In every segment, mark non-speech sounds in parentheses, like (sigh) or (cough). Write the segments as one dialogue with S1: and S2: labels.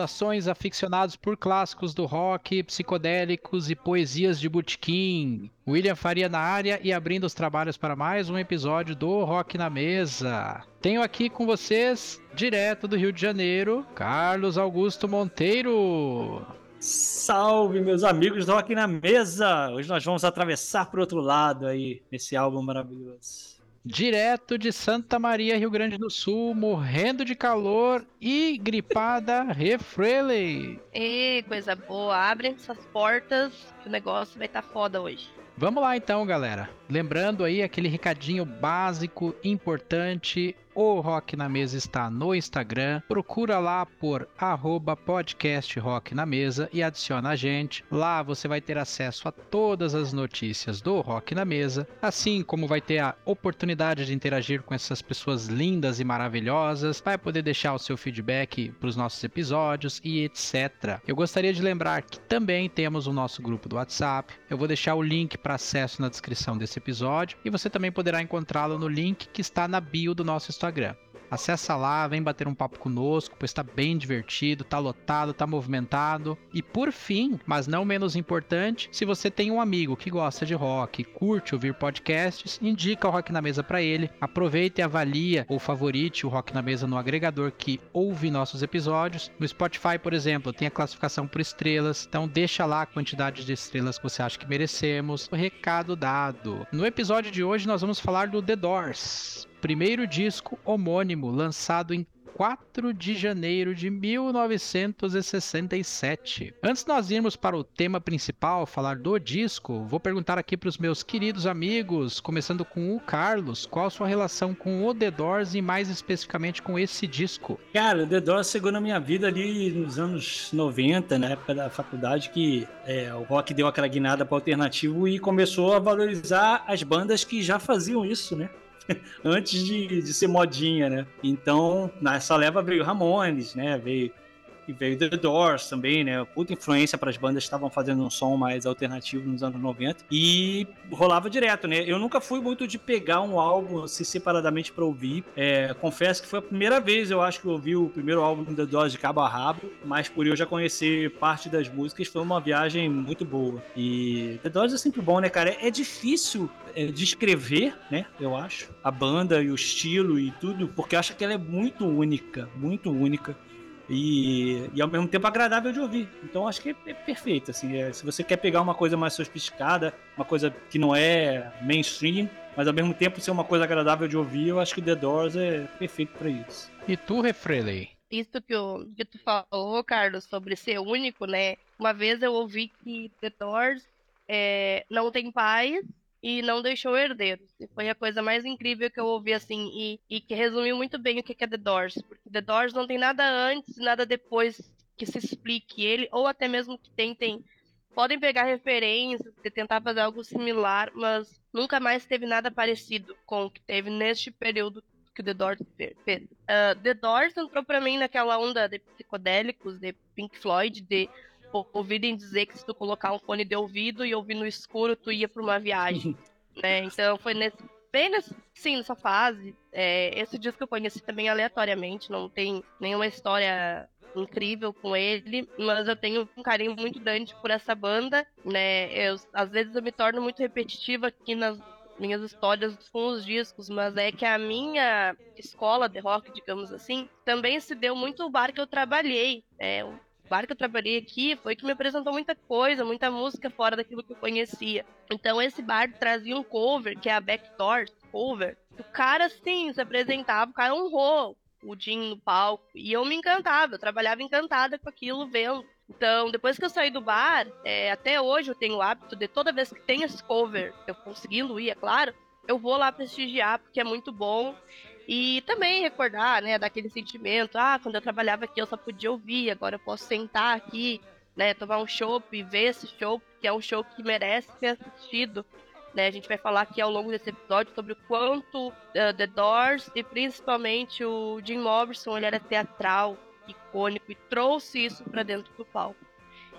S1: Saudações aficionados por clássicos do rock, psicodélicos e poesias de Butkin. William Faria na área e abrindo os trabalhos para mais um episódio do Rock na Mesa. Tenho aqui com vocês, direto do Rio de Janeiro, Carlos Augusto Monteiro.
S2: Salve, meus amigos do Rock na Mesa! Hoje nós vamos atravessar para o outro lado aí, nesse álbum maravilhoso
S1: direto de Santa Maria, Rio Grande do Sul, morrendo de calor e gripada, Refreley.
S3: E coisa boa, abrem essas portas que o negócio vai estar tá foda hoje.
S1: Vamos lá então, galera. Lembrando aí aquele recadinho básico, importante. O Rock na Mesa está no Instagram. Procura lá por arroba podcast Rock na Mesa e adiciona a gente. Lá você vai ter acesso a todas as notícias do Rock na Mesa, assim como vai ter a oportunidade de interagir com essas pessoas lindas e maravilhosas. Vai poder deixar o seu feedback para os nossos episódios e etc. Eu gostaria de lembrar que também temos o nosso grupo do WhatsApp. Eu vou deixar o link para acesso na descrição desse episódio e você também poderá encontrá-lo no link que está na bio do nosso Instagram. Acessa lá, vem bater um papo conosco, pois está bem divertido, tá lotado, tá movimentado. E por fim, mas não menos importante, se você tem um amigo que gosta de rock, curte ouvir podcasts, indica o Rock na Mesa para ele. Aproveita e avalia ou favorite o Rock na Mesa no agregador que ouve nossos episódios. No Spotify, por exemplo, tem a classificação por estrelas, então deixa lá a quantidade de estrelas que você acha que merecemos. O recado dado. No episódio de hoje nós vamos falar do The Doors primeiro disco homônimo lançado em 4 de janeiro de 1967. Antes nós irmos para o tema principal, falar do disco, vou perguntar aqui para os meus queridos amigos, começando com o Carlos, qual sua relação com o The Doors e mais especificamente com esse disco?
S2: Cara, o The Doors chegou na minha vida ali nos anos 90, na época da faculdade, que é, o rock deu aquela guinada para alternativo e começou a valorizar as bandas que já faziam isso, né? (laughs) antes de, de ser modinha, né? Então, nessa leva veio Ramones, né? Veio e veio The Doors também, né? Puta influência para as bandas que estavam fazendo um som mais alternativo nos anos 90 e rolava direto, né? Eu nunca fui muito de pegar um álbum assim, separadamente para ouvir. É, confesso que foi a primeira vez eu acho que eu ouvi o primeiro álbum do The Doors de cabo a rabo, mas por eu já conhecer parte das músicas foi uma viagem muito boa. E The Doors é sempre bom, né, cara? É difícil é, descrever, né? Eu acho a banda e o estilo e tudo, porque acho que ela é muito única, muito única e, e ao mesmo tempo agradável de ouvir. Então acho que é, é perfeito. Assim, é, se você quer pegar uma coisa mais sofisticada, uma coisa que não é mainstream, mas ao mesmo tempo ser uma coisa agradável de ouvir, eu acho que The Doors é perfeito para isso.
S1: E tu, Refreley?
S3: Isso que, o, que tu falou, Carlos, sobre ser único, né? Uma vez eu ouvi que The Doors é, não tem pais e não deixou herdeiros. E foi a coisa mais incrível que eu ouvi, assim, e, e que resumiu muito bem o que é The Doors. Porque The Doors não tem nada antes e nada depois que se explique ele, ou até mesmo que tentem. Podem pegar referências, tentar fazer algo similar, mas nunca mais teve nada parecido com o que teve neste período que The Doors fez. Uh, The Doors entrou pra mim naquela onda de psicodélicos, de Pink Floyd, de ouvirem dizer que se tu colocar um fone de ouvido e ouvir no escuro, tu ia pra uma viagem. (laughs) né? Então foi nesse, bem nesse, sim, nessa fase. É, esse disco eu conheci também aleatoriamente, não tem nenhuma história incrível com ele, mas eu tenho um carinho muito grande por essa banda, né? Eu, às vezes eu me torno muito repetitiva aqui nas minhas histórias com os discos, mas é que a minha escola de rock, digamos assim, também se deu muito o bar que eu trabalhei. É, bar que eu trabalhei aqui foi que me apresentou muita coisa, muita música fora daquilo que eu conhecia. Então esse bar trazia um cover, que é a Backdoor Cover. O cara, sim, se apresentava, o cara honrou o Jim no palco. E eu me encantava, eu trabalhava encantada com aquilo, vendo. Então, depois que eu saí do bar, é, até hoje eu tenho o hábito de toda vez que tem esse cover, eu conseguindo ir, é claro, eu vou lá prestigiar porque é muito bom. E também recordar, né, daquele sentimento, ah, quando eu trabalhava aqui eu só podia ouvir, agora eu posso sentar aqui, né, tomar um chopp e ver esse show, que é um show que merece ser assistido. Né, a gente vai falar aqui ao longo desse episódio sobre o quanto uh, The Doors e principalmente o Jim Morrison ele era teatral, icônico e trouxe isso para dentro do palco.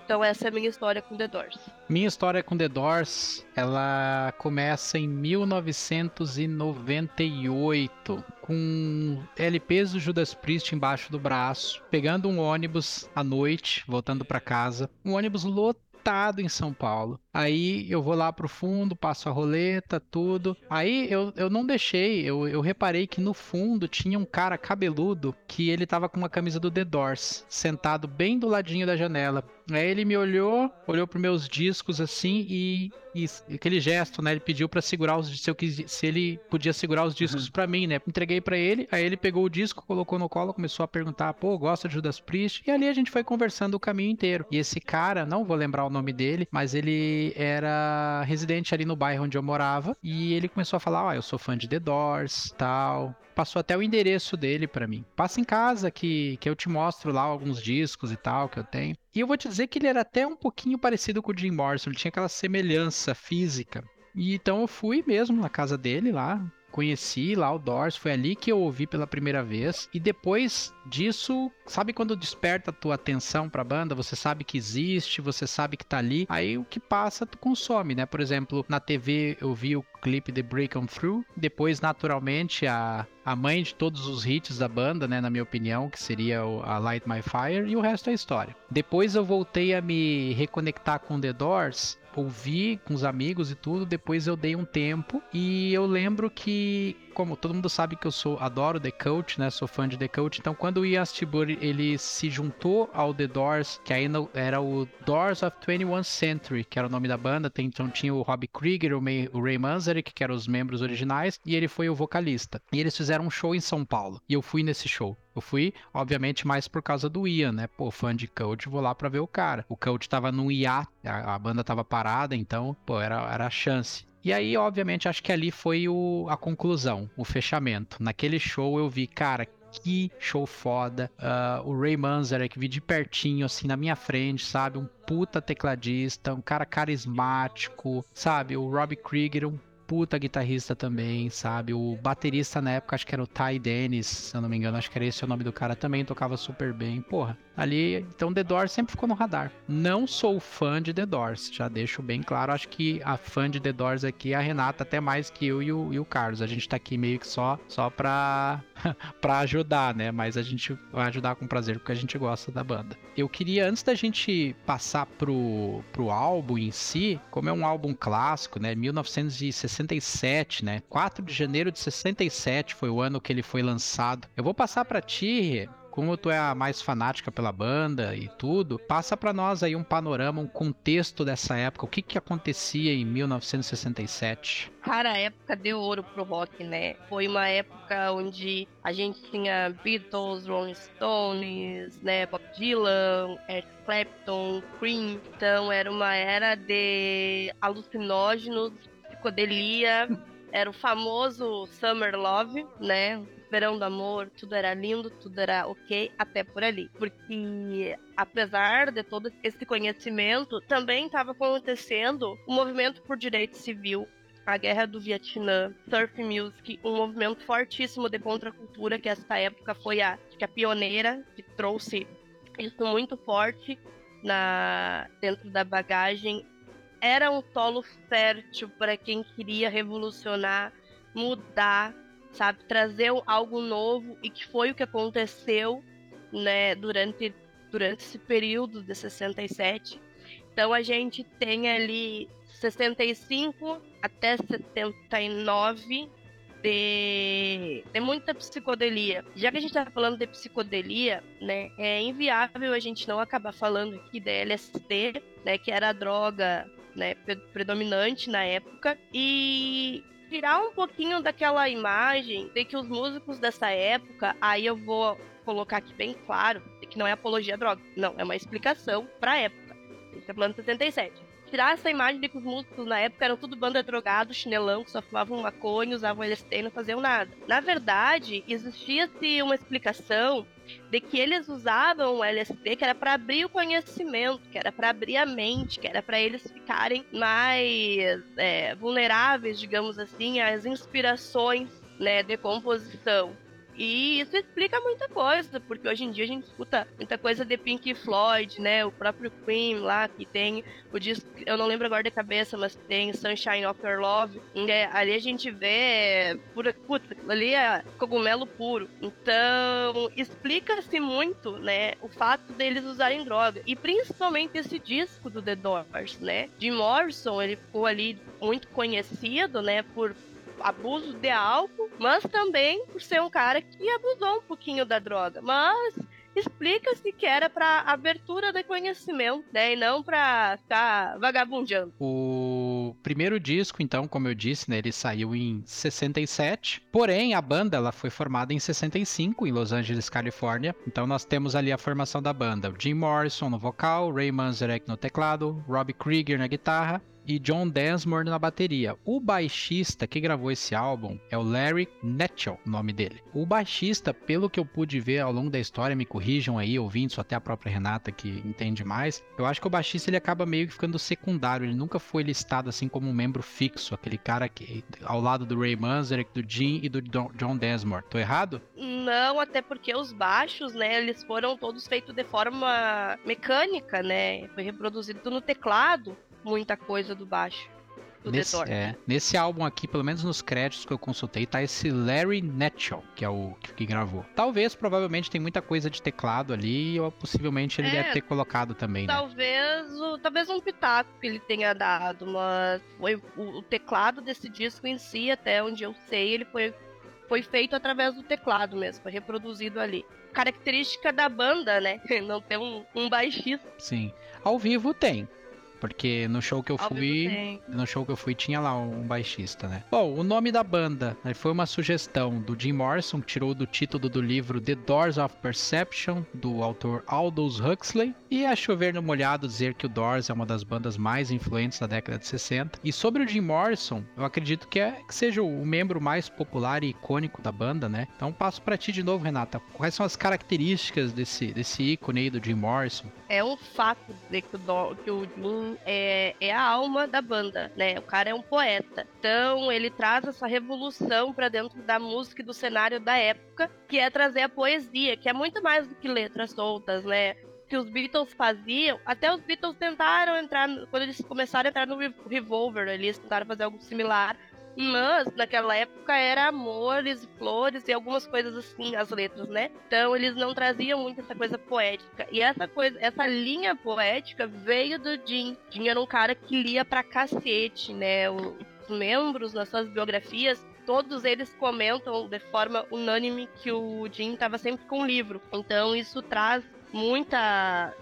S3: Então essa é a minha história com The Doors.
S1: Minha história com The Doors, ela começa em 1998, com LPs do Judas Priest embaixo do braço, pegando um ônibus à noite, voltando para casa. Um ônibus lotado em São Paulo. Aí eu vou lá pro fundo, passo a roleta, tudo. Aí eu, eu não deixei, eu, eu reparei que no fundo tinha um cara cabeludo que ele tava com uma camisa do The Doors, sentado bem do ladinho da janela. Aí ele me olhou, olhou pros meus discos assim e, e aquele gesto, né? Ele pediu para segurar os se eu quis, se ele podia segurar os discos uhum. para mim, né? Entreguei para ele, aí ele pegou o disco, colocou no colo, começou a perguntar, pô, gosta de Judas Priest? E ali a gente foi conversando o caminho inteiro. E esse cara, não vou lembrar o nome dele, mas ele era residente ali no bairro onde eu morava e ele começou a falar: "Ó, oh, eu sou fã de The Doors, tal". Passou até o endereço dele para mim. Passa em casa que, que eu te mostro lá alguns discos e tal que eu tenho. E eu vou te dizer que ele era até um pouquinho parecido com o Jim Morrison, ele tinha aquela semelhança física. E então eu fui mesmo na casa dele lá, conheci lá o Doors, foi ali que eu ouvi pela primeira vez. E depois disso, sabe quando desperta a tua atenção pra banda? Você sabe que existe, você sabe que tá ali. Aí o que passa, tu consome, né? Por exemplo, na TV eu vi o clipe de Break On Through. Depois, naturalmente, a, a mãe de todos os hits da banda, né? Na minha opinião, que seria o, a Light My Fire. E o resto é história. Depois eu voltei a me reconectar com The Doors ouvi com os amigos e tudo, depois eu dei um tempo e eu lembro que como todo mundo sabe que eu sou adoro The Cult, né? Sou fã de The Cult. Então, quando o Ian Astbury ele se juntou ao The Doors, que ainda era o Doors of 21st Century, que era o nome da banda, então tinha o Robbie Krieger, o, May, o Ray Manzarek, que eram os membros originais, e ele foi o vocalista. E eles fizeram um show em São Paulo. E eu fui nesse show. Eu fui, obviamente, mais por causa do Ian, né? Pô, fã de Cult, vou lá pra ver o cara. O Cult tava num IA, a, a banda tava parada, então, pô, era, era a chance. E aí, obviamente, acho que ali foi o, a conclusão, o fechamento. Naquele show eu vi, cara, que show foda. Uh, o Ray Manzarek vi de pertinho, assim, na minha frente, sabe? Um puta tecladista, um cara carismático, sabe? O Robbie Krieger, um puta guitarrista também, sabe? O baterista na época, acho que era o Ty Dennis, se eu não me engano, acho que era esse o nome do cara também, tocava super bem. Porra, ali, então The Doors sempre ficou no radar. Não sou fã de The Doors, já deixo bem claro. Acho que a fã de The Doors aqui é a Renata, até mais que eu e o, e o Carlos. A gente tá aqui meio que só, só pra, (laughs) pra ajudar, né? Mas a gente vai ajudar com prazer porque a gente gosta da banda. Eu queria, antes da gente passar pro, pro álbum em si, como é um álbum clássico, né? 1960 67, né? 4 de janeiro de 67 foi o ano que ele foi lançado. Eu vou passar para ti, como tu é a mais fanática pela banda e tudo, passa para nós aí um panorama, um contexto dessa época. O que que acontecia em 1967?
S3: Cara, a época de ouro pro rock, né? Foi uma época onde a gente tinha Beatles, Rolling Stones, né? Bob Dylan, Eric Clapton, Cream. Então era uma era de alucinógenos psicodelia, era o famoso Summer Love, né? Verão do amor, tudo era lindo, tudo era ok, até por ali. Porque, apesar de todo esse conhecimento, também estava acontecendo o um movimento por direito civil, a Guerra do Vietnã, Surf Music, um movimento fortíssimo de contracultura, que essa época foi a, a pioneira, que trouxe isso muito forte na, dentro da bagagem era um solo fértil para quem queria revolucionar, mudar, sabe, trazer algo novo e que foi o que aconteceu, né, durante durante esse período de 67. Então a gente tem ali 65 até 79 de, de muita psicodelia. Já que a gente tá falando de psicodelia, né, é inviável a gente não acabar falando aqui da LSD, né, que era a droga né, predominante na época e tirar um pouquinho daquela imagem de que os músicos dessa época, aí eu vou colocar aqui bem claro, que não é apologia à droga, não, é uma explicação para a época. Isso é plano 77 tirar essa imagem de que os músicos na época eram tudo banda drogado, chinelão, que só fumavam maconha, usavam LSD e não faziam nada. Na verdade, existia-se uma explicação de que eles usavam o LSD que era para abrir o conhecimento, que era para abrir a mente, que era para eles ficarem mais é, vulneráveis, digamos assim, às inspirações né, de composição. E isso explica muita coisa, porque hoje em dia a gente escuta muita coisa de Pink Floyd, né? O próprio Queen lá, que tem o disco, eu não lembro agora de cabeça, mas tem Sunshine of Your Love. É, ali a gente vê, pura, putz, ali é cogumelo puro. Então, explica-se muito, né, o fato deles usarem droga. E principalmente esse disco do The Doors, né? Jim Morrison, ele ficou ali muito conhecido, né, por abuso de álcool, mas também por ser um cara que abusou um pouquinho da droga. Mas explica-se que era para abertura de conhecimento, né, e não para ficar vagabundeando.
S1: O primeiro disco, então, como eu disse, né, ele saiu em 67. Porém, a banda ela foi formada em 65 em Los Angeles, Califórnia. Então nós temos ali a formação da banda: Jim Morrison no vocal, Ray Manzarek no teclado, Robbie Krieger na guitarra e John Densmore na bateria. O baixista que gravou esse álbum é o Larry Netchell, o nome dele. O baixista, pelo que eu pude ver ao longo da história, me corrijam aí, ouvintes, até a própria Renata que entende mais, eu acho que o baixista ele acaba meio que ficando secundário, ele nunca foi listado assim como um membro fixo, aquele cara que ao lado do Ray Manzarek, do Jim e do John Densmore. Tô errado?
S3: Não, até porque os baixos, né, eles foram todos feitos de forma mecânica, né? Foi reproduzido no teclado muita coisa do baixo. Do
S1: nesse, é, nesse álbum aqui, pelo menos nos créditos que eu consultei, tá esse Larry Netchell, que é o que, que gravou. Talvez, provavelmente, tem muita coisa de teclado ali, ou possivelmente ele é, deve ter colocado também,
S3: né? talvez,
S1: né?
S3: O, talvez um pitaco que ele tenha dado, mas foi o, o teclado desse disco em si, até onde eu sei, ele foi foi feito através do teclado mesmo, foi reproduzido ali. Característica da banda, né? (laughs) Não ter um, um baixista.
S1: Sim. Ao vivo tem. Porque no show que eu fui. No show que eu fui tinha lá um baixista, né? Bom, o nome da banda né, foi uma sugestão do Jim Morrison, que tirou do título do livro The Doors of Perception, do autor Aldous Huxley. E a chover no molhado dizer que o Doors é uma das bandas mais influentes da década de 60. E sobre o Jim Morrison, eu acredito que, é, que seja o membro mais popular e icônico da banda, né? Então passo para ti de novo, Renata. Quais são as características desse, desse ícone aí do Jim Morrison?
S3: É um fato de que o, que o Jim é, é a alma da banda, né? O cara é um poeta. Então ele traz essa revolução para dentro da música e do cenário da época, que é trazer a poesia, que é muito mais do que letras soltas, né? que os Beatles faziam, até os Beatles tentaram entrar, quando eles começaram a entrar no Revolver, eles tentaram fazer algo similar, mas naquela época era amores, flores e algumas coisas assim, as letras, né? Então eles não traziam muito essa coisa poética. E essa coisa, essa linha poética veio do Jim. Jim era um cara que lia pra cacete, né? Os membros nas suas biografias todos eles comentam de forma unânime que o Jim estava sempre com o livro. Então isso traz muita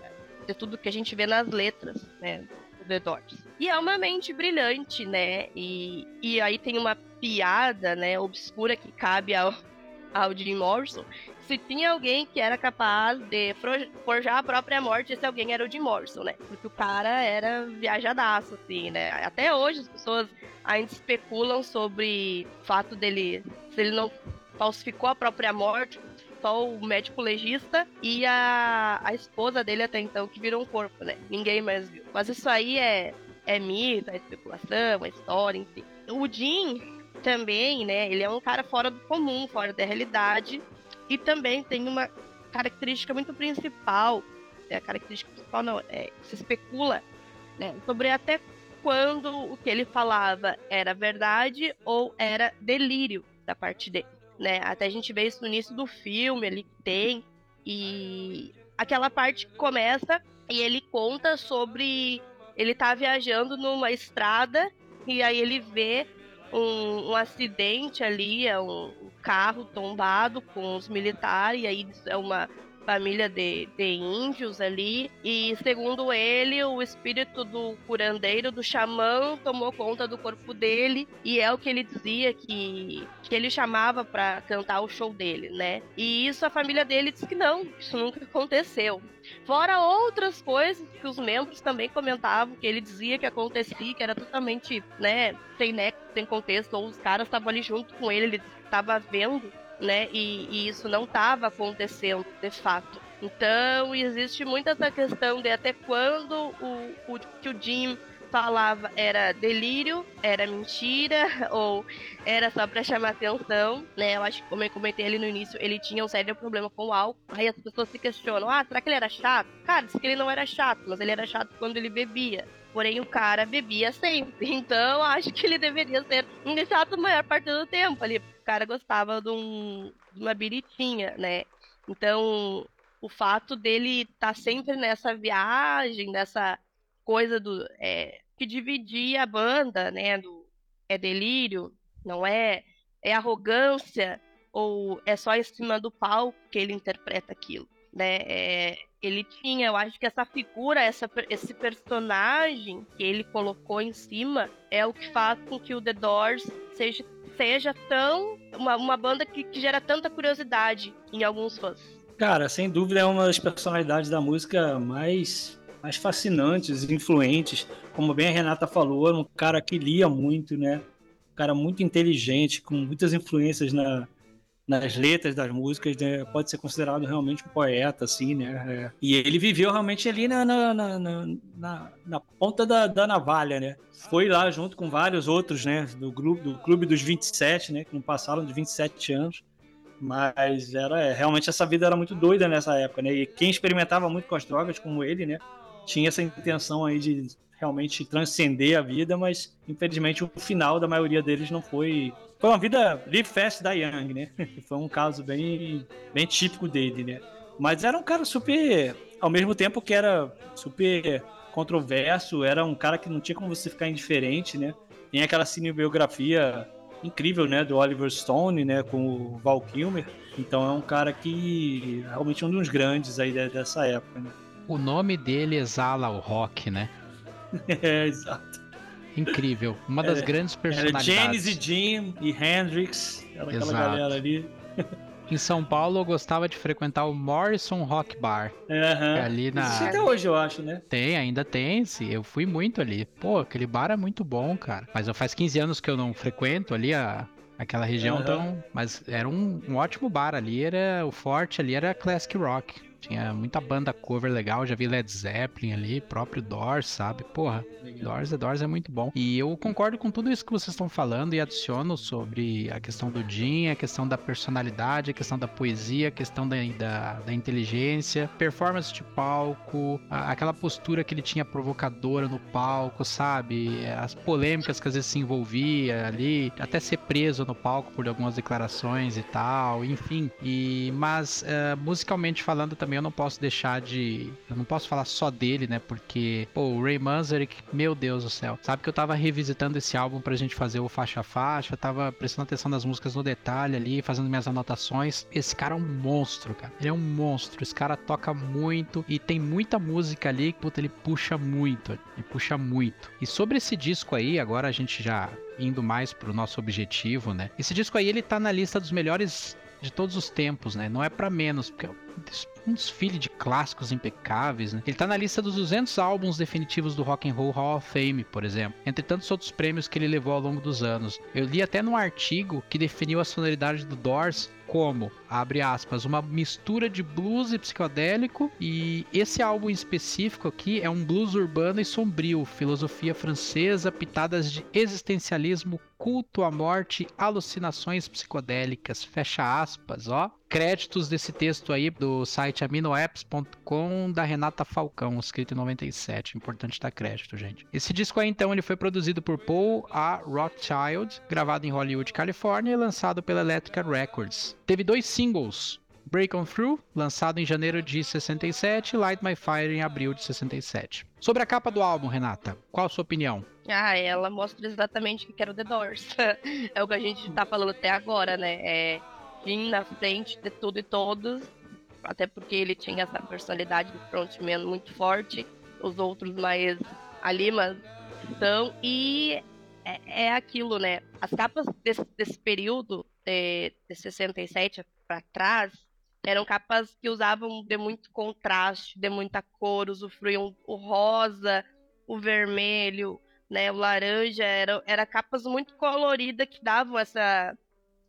S3: de tudo que a gente vê nas letras, né? The Doors. E é uma mente brilhante, né? E, e aí tem uma piada, né, obscura que cabe ao, ao Jim Morrison. Se tinha alguém que era capaz de forjar a própria morte, esse alguém era o Jim Morrison, né? Porque o cara era viajadaço, assim, né? Até hoje as pessoas ainda especulam sobre o fato dele, se ele não falsificou a própria morte, só o médico legista e a, a esposa dele até então, que virou um corpo, né? Ninguém mais viu. Mas isso aí é, é mito, é especulação, é história, enfim. O Jim também, né? Ele é um cara fora do comum, fora da realidade. E também tem uma característica muito principal. É a característica principal não, é, se especula né, sobre até quando o que ele falava era verdade ou era delírio da parte dele né? Até a gente vê isso no início do filme, ele tem. E aquela parte que começa e ele conta sobre. Ele tá viajando numa estrada e aí ele vê um, um acidente ali, é um carro tombado com os militares, e aí é uma família de, de índios ali. E segundo ele, o espírito do curandeiro, do xamã, tomou conta do corpo dele. E é o que ele dizia que, que ele chamava para cantar o show dele, né? E isso a família dele disse que não, isso nunca aconteceu. Fora outras coisas que os membros também comentavam, que ele dizia que acontecia, que era totalmente, né, sem nexo, sem contexto, ou os caras estavam ali junto com ele, ele estava vendo né? E, e isso não estava acontecendo de fato. Então existe muita essa questão de até quando o, o, que o Jim falava era delírio, era mentira, (laughs) ou era só pra chamar atenção, né? Eu acho que, como eu comentei ali no início, ele tinha um sério problema com o álcool. Aí as pessoas se questionam: ah, será que ele era chato? Cara, disse que ele não era chato, mas ele era chato quando ele bebia. Porém, o cara bebia sempre. (laughs) Então, acho que ele deveria ser um chato a maior parte do tempo ali. Cara gostava de, um, de uma biritinha, né? Então, o fato dele estar tá sempre nessa viagem, nessa coisa do é, que dividia a banda, né? Do, é delírio, não é? É arrogância ou é só em cima do palco que ele interpreta aquilo, né? É, ele tinha, eu acho que essa figura, essa, esse personagem que ele colocou em cima é o que faz com que o The Doors seja, seja tão uma, uma banda que, que gera tanta curiosidade em alguns fãs.
S2: Cara, sem dúvida é uma das personalidades da música mais, mais fascinantes, influentes. Como bem a Renata falou, é um cara que lia muito, né? Um cara muito inteligente, com muitas influências na, nas letras das músicas, né? pode ser considerado realmente um poeta, assim, né? É. E ele viveu realmente ali na, na, na, na, na ponta da, da, navalha, né? Foi lá junto com vários outros, né? Do, grupo, do Clube dos 27, né? Que não passaram de 27 anos. Mas era é, realmente essa vida era muito doida nessa época, né? E quem experimentava muito com as drogas, como ele, né? Tinha essa intenção aí de realmente transcender a vida, mas infelizmente o final da maioria deles não foi. Foi uma vida live fast da Young, né? (laughs) Foi um caso bem, bem típico dele, né? Mas era um cara super. Ao mesmo tempo que era super controverso, era um cara que não tinha como você ficar indiferente, né? Tem aquela cinebiografia incrível, né, do Oliver Stone, né, com o Val Kilmer. Então é um cara que realmente é um dos grandes aí dessa época, né?
S1: O nome dele exala o rock, né? (laughs)
S2: é, exato.
S1: Incrível. Uma das é, grandes personalidades.
S2: Era James e Jim e Hendrix, aquela exato. galera ali.
S1: Em São Paulo eu gostava de frequentar o Morrison Rock Bar.
S2: Uhum.
S1: Ali na.
S2: Existe até hoje, eu acho, né?
S1: Tem, ainda tem. Sim. Eu fui muito ali. Pô, aquele bar é muito bom, cara. Mas eu faz 15 anos que eu não frequento ali a, aquela região, uhum. então. Mas era um, um ótimo bar ali. Era o forte ali era classic rock. Tinha muita banda cover legal, já vi Led Zeppelin ali, próprio Doors, sabe? Porra, Doors, é Doors é muito bom. E eu concordo com tudo isso que vocês estão falando e adiciono sobre a questão do Jim, a questão da personalidade, a questão da poesia, a questão da, da, da inteligência, performance de palco, a, aquela postura que ele tinha provocadora no palco, sabe? As polêmicas que às vezes se envolvia ali, até ser preso no palco por algumas declarações e tal, enfim. E, mas, uh, musicalmente falando também também eu não posso deixar de. Eu não posso falar só dele, né? Porque, pô, o Ray Manzarek, meu Deus do céu. Sabe que eu tava revisitando esse álbum pra gente fazer o faixa a faixa, tava prestando atenção nas músicas no detalhe ali, fazendo minhas anotações. Esse cara é um monstro, cara. Ele é um monstro. Esse cara toca muito e tem muita música ali que, puta, ele puxa muito. Ele puxa muito. E sobre esse disco aí, agora a gente já indo mais pro nosso objetivo, né? Esse disco aí, ele tá na lista dos melhores de todos os tempos, né? Não é para menos, porque um desfile de clássicos impecáveis, né? Ele tá na lista dos 200 álbuns definitivos do Rock and Roll Hall of Fame, por exemplo, entre tantos outros prêmios que ele levou ao longo dos anos. Eu li até num artigo que definiu a sonoridade do Doors como, abre aspas, uma mistura de blues e psicodélico e esse álbum específico aqui é um blues urbano e sombrio, filosofia francesa, pitadas de existencialismo, culto à morte, alucinações psicodélicas, fecha aspas, ó. Créditos desse texto aí do site aminoapps.com da Renata Falcão, escrito em 97. Importante dar crédito, gente. Esse disco aí, então, ele foi produzido por Paul A. Rothschild, gravado em Hollywood, Califórnia e lançado pela Electric Records. Teve dois singles, Break On Through, lançado em janeiro de 67, e Light My Fire em abril de 67. Sobre a capa do álbum, Renata, qual a sua opinião?
S3: Ah, ela mostra exatamente o que era o The Doors. (laughs) é o que a gente tá falando até agora, né? É Jim na frente de tudo e todos, até porque ele tinha essa personalidade de frontman muito forte, os outros mais ali, mas então, e é, é aquilo, né? As capas desse, desse período de, de 67 para trás eram capas que usavam de muito contraste, de muita cor, usufruíam o rosa, o vermelho, né, o laranja, era, era capas muito coloridas que davam essa,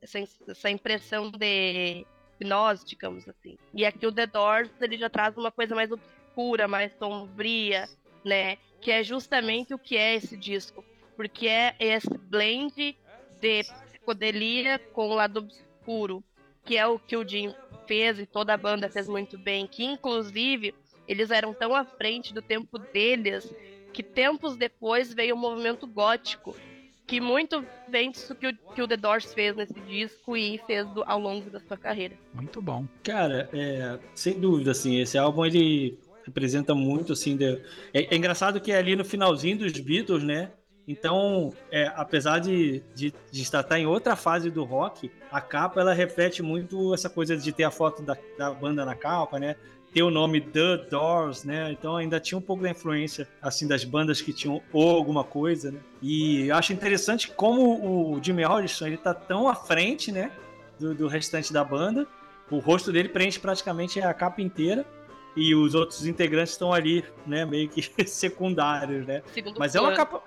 S3: essa, essa impressão de hipnose, digamos assim. E aqui o The Doors, ele já traz uma coisa mais obscura, mais sombria, né? que é justamente o que é esse disco. Porque é esse blend de psicodelia com o lado obscuro, que é o que o Jim fez e toda a banda fez muito bem, que inclusive eles eram tão à frente do tempo deles que tempos depois veio o movimento gótico, que muito vem disso que o, que o The Doors fez nesse disco e fez do, ao longo da sua carreira.
S1: Muito bom.
S2: Cara, é, sem dúvida, assim, esse álbum ele representa muito, assim, de... é, é, engraçado que é ali no finalzinho dos Beatles, né? Então, é, apesar de, de, de estar em outra fase do rock, a capa ela reflete muito essa coisa de ter a foto da, da banda na capa, né? ter o nome The Doors, né? Então ainda tinha um pouco da influência assim das bandas que tinham ou alguma coisa, né? E eu acho interessante como o Jimmy Morrison ele tá tão à frente, né, do, do, restante da banda. O rosto dele preenche praticamente a capa inteira e os outros integrantes estão ali, né, meio que (laughs) secundários, né?
S3: Segundo
S2: Mas é uma capa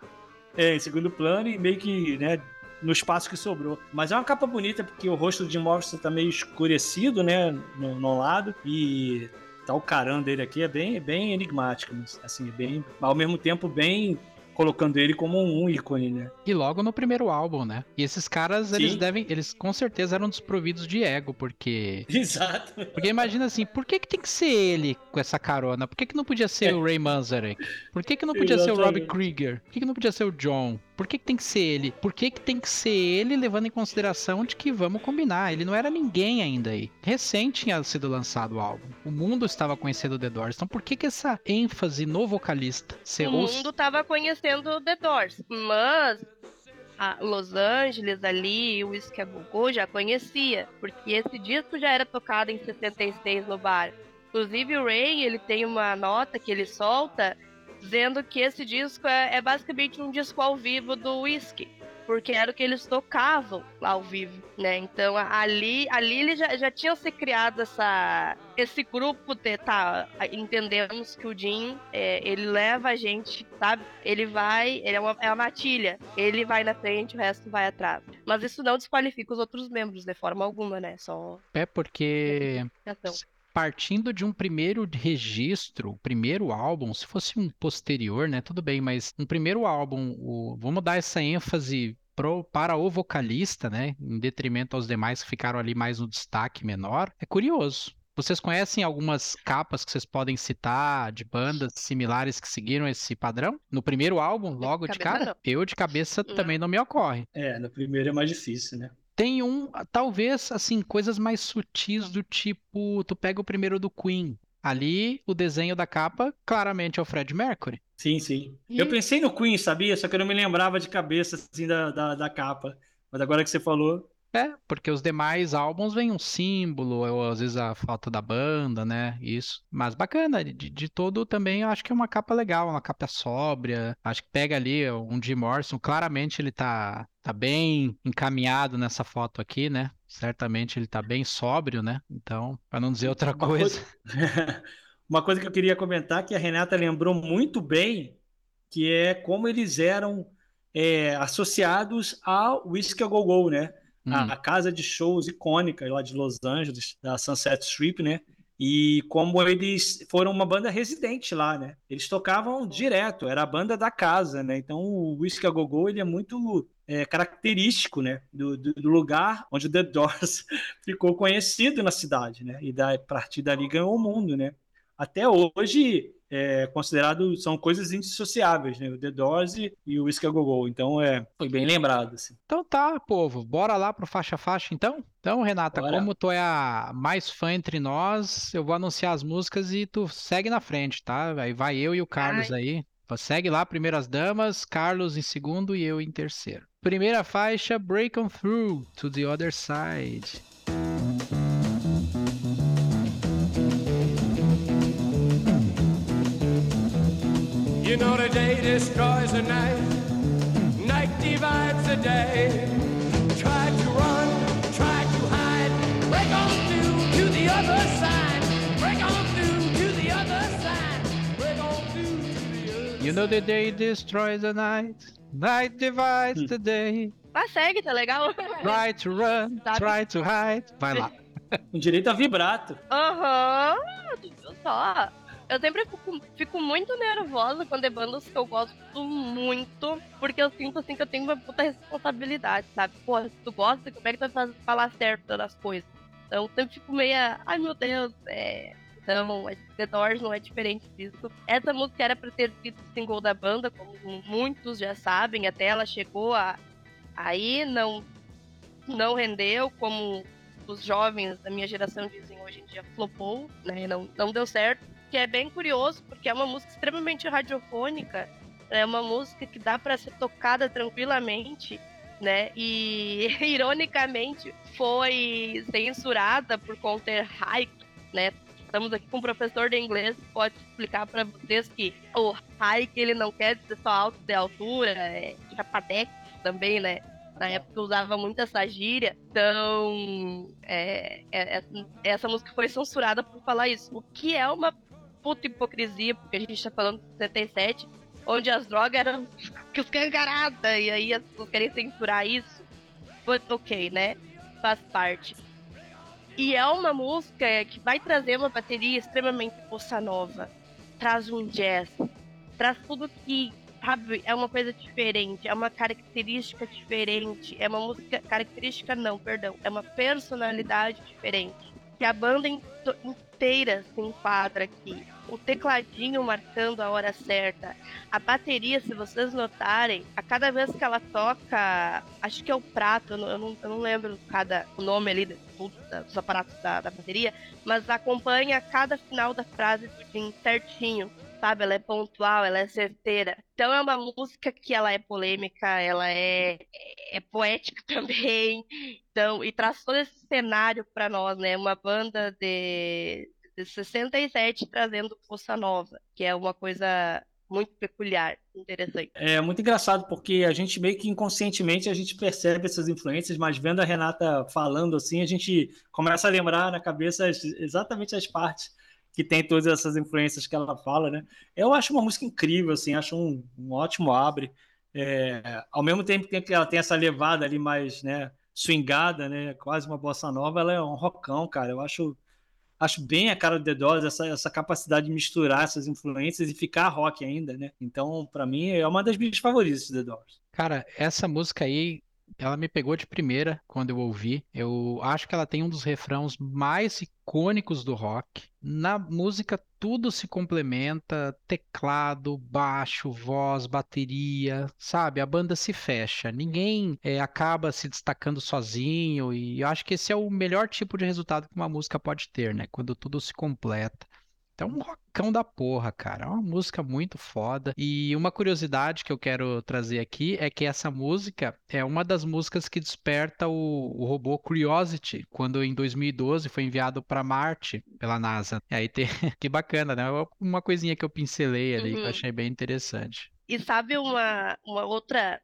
S2: é, em segundo plano e meio que, né, no espaço que sobrou. Mas é uma capa bonita porque o rosto Jim Morrison tá meio escurecido, né, no, no lado e tá o carão dele aqui é bem, bem enigmático, assim, bem, ao mesmo tempo bem colocando ele como um ícone, né?
S1: E logo no primeiro álbum, né? E esses caras,
S2: Sim.
S1: eles devem, eles com certeza eram desprovidos de ego, porque
S2: Exato.
S1: porque imagina assim, por que que tem que ser ele com essa carona? Por que que não podia ser o Ray Manzarek? Por que que não (laughs) podia ser o Rob
S2: Exatamente.
S1: Krieger? Por que que não podia ser o John? Por que que tem que ser ele? Por que que tem que ser ele levando em consideração de que vamos combinar, ele não era ninguém ainda aí. Recente tinha sido lançado o álbum. O mundo estava conhecendo o The Doors. Então por que que essa ênfase no vocalista ser
S3: o mundo tava conhecendo The Doors, mas a Los Angeles ali, o Whiskey a Go já conhecia, porque esse disco já era tocado em 66 no bar. Inclusive o Ray, ele tem uma nota que ele solta dizendo que esse disco é, é basicamente um disco ao vivo do Whiskey. Porque era o que eles tocavam lá ao vivo, né? Então ali, ali eles já, já tinham se criado essa, esse grupo de, tá, entendemos que o Jim, é, ele leva a gente, sabe? Ele vai, ele é uma, é uma matilha. Ele vai na frente, o resto vai atrás. Mas isso não desqualifica os outros membros de forma alguma, né? Só
S1: É porque. Partindo de um primeiro registro, o primeiro álbum, se fosse um posterior, né, tudo bem, mas um primeiro álbum, o- vamos dar essa ênfase pro- para o vocalista, né, em detrimento aos demais que ficaram ali mais no destaque menor, é curioso. Vocês conhecem algumas capas que vocês podem citar de bandas similares que seguiram esse padrão? No primeiro álbum, logo de
S3: cabeça,
S1: cara?
S3: não.
S1: Eu de cabeça
S3: Não.
S1: também não me ocorre.
S2: É, no primeiro é mais difícil, né?
S1: Tem um, talvez, assim, coisas mais sutis do tipo, tu pega o primeiro do Queen. Ali, o desenho da capa, claramente é o Fred Mercury.
S2: Sim, sim.
S3: E-
S2: Eu pensei no Queen, sabia? Só que eu não me lembrava de cabeça, assim, da, da, da capa. Mas agora que você falou,
S1: É, porque os demais álbuns vem um símbolo, ou às vezes a falta da banda, né? Isso. Mas bacana, de, de todo também eu acho que é uma capa legal, uma capa sóbria. Acho que pega ali um Jim Morrison, claramente ele tá, tá bem encaminhado nessa foto aqui, né? Certamente ele tá bem sóbrio, né? Então, pra não dizer outra
S2: Uma
S1: coisa. (laughs)
S2: Uma coisa que eu queria comentar que a Renata lembrou muito bem, que é como eles eram é, associados ao Whiskey a Go Go, né?
S1: Hum.
S2: A, a casa de shows icônica lá de Los Angeles, da Sunset Strip, né? E como eles foram uma banda residente lá, né? Eles tocavam direto, era a banda da casa, né? Então o Whiskey a Go Go ele é muito é, característico, né? Do, do, do lugar onde o The Doors (laughs) ficou conhecido na cidade, né? E da, a partir dali ganhou o mundo, né? Até hoje é considerado são coisas indissociáveis, né? O The Doors e, o Whiskey a Go Go. Então é foi bem lembrado, assim.
S1: Então tá, povo, bora lá pro faixa faixa então? Então, Renata,
S2: Bora.
S1: como tu é a mais fã entre nós, eu vou anunciar as músicas e tu segue na frente, tá? Aí vai eu e o Carlos aí. Segue lá, primeiras damas, Carlos em segundo e eu em terceiro. Primeira faixa, Break On Through to the Other Side.
S4: You know the day destroys the night, night divides the day. Try to run, try to hide, break on through to the other side, break on through to the other side, break on through to the other
S1: You know the day destroys the night, night divides the day.
S3: Mas segue, tá legal?
S1: Try to run,
S3: Sabe?
S1: try to hide. Vai lá.
S2: Com direito a vibrato.
S3: Aham, tu viu só? Eu sempre fico, fico, muito nervosa quando é bandas que eu gosto muito, porque eu sinto assim que eu tenho uma puta responsabilidade, sabe? Pô, se tu gosta, como é que tu vai falar certo das coisas? Então sempre fico meio, ai meu Deus, é. Então, The Doors não é diferente disso. Essa música era para ter sido single da banda, como muitos já sabem, até ela chegou a aí não não rendeu, como os jovens da minha geração dizem hoje em dia, flopou, né? Não, não deu certo que é bem curioso, porque é uma música extremamente radiofônica, é uma música que dá para ser tocada tranquilamente, né? E (laughs) ironicamente foi censurada por conter hike, né? Estamos aqui com um professor de inglês que pode explicar para vocês que o hike ele não quer dizer só alto de altura, é chapadex também, né? Na época eu usava muito essa gíria, então é, é, essa música foi censurada por falar isso, o que é uma puta hipocrisia, porque a gente tá falando de 77, onde as drogas eram (laughs) cangarada, e aí as pessoas querem censurar isso. But ok, né? Faz parte. E é uma música que vai trazer uma bateria extremamente bossa nova. Traz um jazz. Traz tudo que, sabe, é uma coisa diferente. É uma característica diferente. É uma música. Característica não, perdão. É uma personalidade diferente. Que a banda inteira se enquadra aqui o tecladinho marcando a hora certa. A bateria, se vocês notarem, a cada vez que ela toca, acho que é o prato, eu não, eu não, lembro cada o nome ali dos aparatos da, da, bateria, mas acompanha cada final da frase certinho. Sabe, ela é pontual, ela é certeira. Então é uma música que ela é polêmica, ela é, é poética (laughs) também. Então, e traz todo esse cenário para nós, né? Uma banda de, de 67 trazendo Força Nova, que é uma coisa muito peculiar, interessante.
S2: É muito engraçado porque a gente meio que inconscientemente a gente percebe essas influências, mas vendo a Renata falando assim, a gente começa a lembrar na cabeça exatamente as partes que tem todas essas influências que ela fala, né? Eu acho uma música incrível, assim, acho um, um ótimo abre. É, ao mesmo tempo que ela tem essa levada ali mais, né, swingada, né, quase uma bossa nova, ela é um rockão, cara. Eu acho acho bem a cara do The Doors, essa, essa capacidade de misturar essas influências e ficar rock ainda, né? Então, para mim, é uma das minhas favoritas do The Doors.
S1: Cara, essa música aí, ela me pegou de primeira quando eu ouvi. Eu acho que ela tem um dos refrãos mais icônicos do rock. Na música tudo se complementa, teclado, baixo, voz, bateria, sabe? A banda se fecha. Ninguém é, acaba se destacando sozinho e eu acho que esse é o melhor tipo de resultado que uma música pode ter, né? Quando tudo se completa. Então, um rockão da porra, cara. É uma música muito foda. E uma curiosidade que eu quero trazer aqui é que essa música é uma das músicas que desperta o, o robô Curiosity, quando em 2012 foi enviado para Marte pela NASA. E aí tem. (laughs) que bacana, né? Uma coisinha que eu pincelei ali, uhum. que eu uhum. achei bem interessante.
S3: E sabe uma, uma outra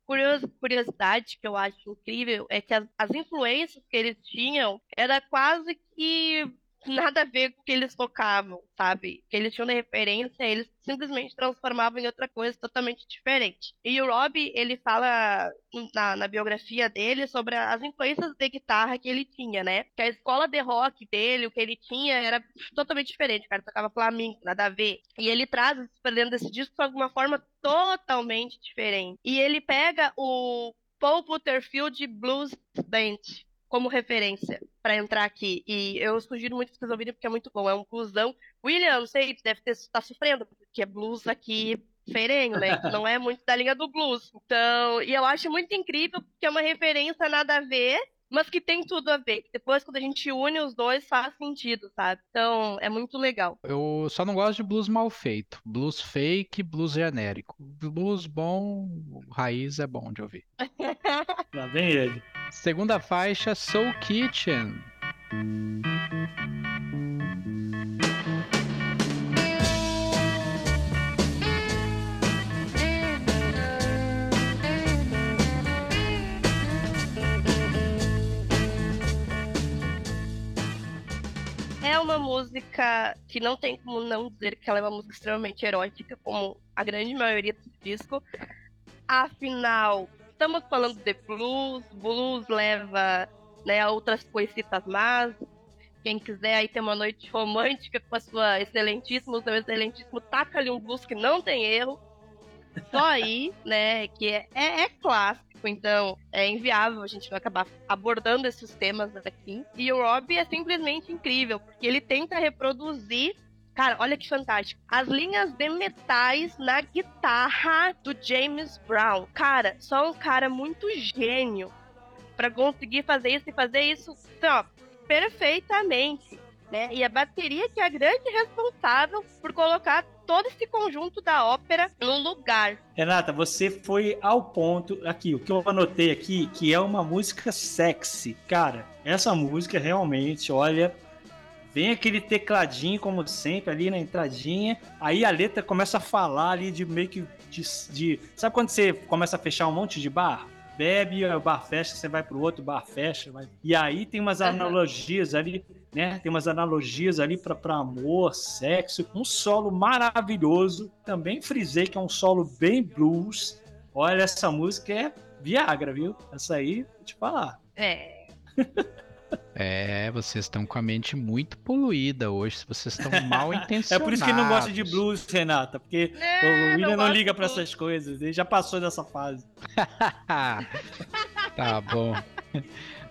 S3: curiosidade que eu acho incrível? É que as, as influências que eles tinham era quase que nada a ver com o que eles tocavam, sabe? Que eles tinham de referência, eles simplesmente transformavam em outra coisa totalmente diferente. E o Rob, ele fala na, na, biografia dele sobre as influências de guitarra que ele tinha, né? Que a escola de rock dele, o que ele tinha, era totalmente diferente. O cara tocava flamengo, nada a ver. E ele traz para dentro desse disco de alguma forma totalmente diferente. E ele pega o Paul Butterfield Blues Band, como referência para entrar aqui. E eu sugiro muito que vocês ouvirem porque é muito bom. É um blusão. William, não sei, deve estar tá sofrendo, porque é blues aqui ferenho, né? (laughs) Não é muito da linha do blues. Então, e eu acho muito incrível porque é uma referência nada a ver, mas que tem tudo a ver. Depois, quando a gente une os dois, faz sentido, sabe? Então, é muito legal.
S1: Eu só não gosto de blues mal feito. Blues fake, blues genérico. Blues bom, raiz é bom de ouvir.
S2: Lá vem ele.
S1: Segunda faixa, Soul Kitchen.
S3: É uma música que não tem como não dizer que ela é uma música extremamente erótica, como a grande maioria do disco. Afinal, estamos falando de blues, blues leva né, a outras coisitas más. Quem quiser aí ter uma noite romântica com a sua excelentíssima, o seu excelentíssimo, taca ali um blues que não tem erro. Só aí, né, que é, é, é clássico, então é inviável a gente não acabar abordando esses temas aqui. E o Rob é simplesmente incrível, porque ele tenta reproduzir Cara, olha que fantástico. As linhas de metais na guitarra do James Brown. Cara, só um cara muito gênio para conseguir fazer isso e fazer isso, ó, perfeitamente. Né? E a bateria que é a grande responsável por colocar todo esse conjunto da ópera no lugar.
S2: Renata, você foi ao ponto aqui, o que eu anotei aqui, que é uma música sexy. Cara, essa música realmente, olha, vem aquele tecladinho, como sempre, ali na entradinha. Aí a letra começa a falar ali de meio que. De, de, sabe quando você começa a fechar um monte de bar? bebe, o bar fecha, você vai pro outro, bar fecha. Vai... E aí tem umas analogias ali, né? Tem umas analogias ali para amor, sexo, um solo maravilhoso. Também frisei que é um solo bem blues. Olha, essa música é Viagra, viu? Essa aí, vou te falar.
S3: É. (laughs)
S1: É, vocês estão com a mente muito poluída hoje. Vocês estão (laughs) mal intencionados.
S2: é por isso que não gosta de blues, Renata, porque
S3: É,
S2: o William
S3: não
S2: não, liga para essas coisas. Ele já passou dessa fase. (laughs)
S1: tá bom. (laughs)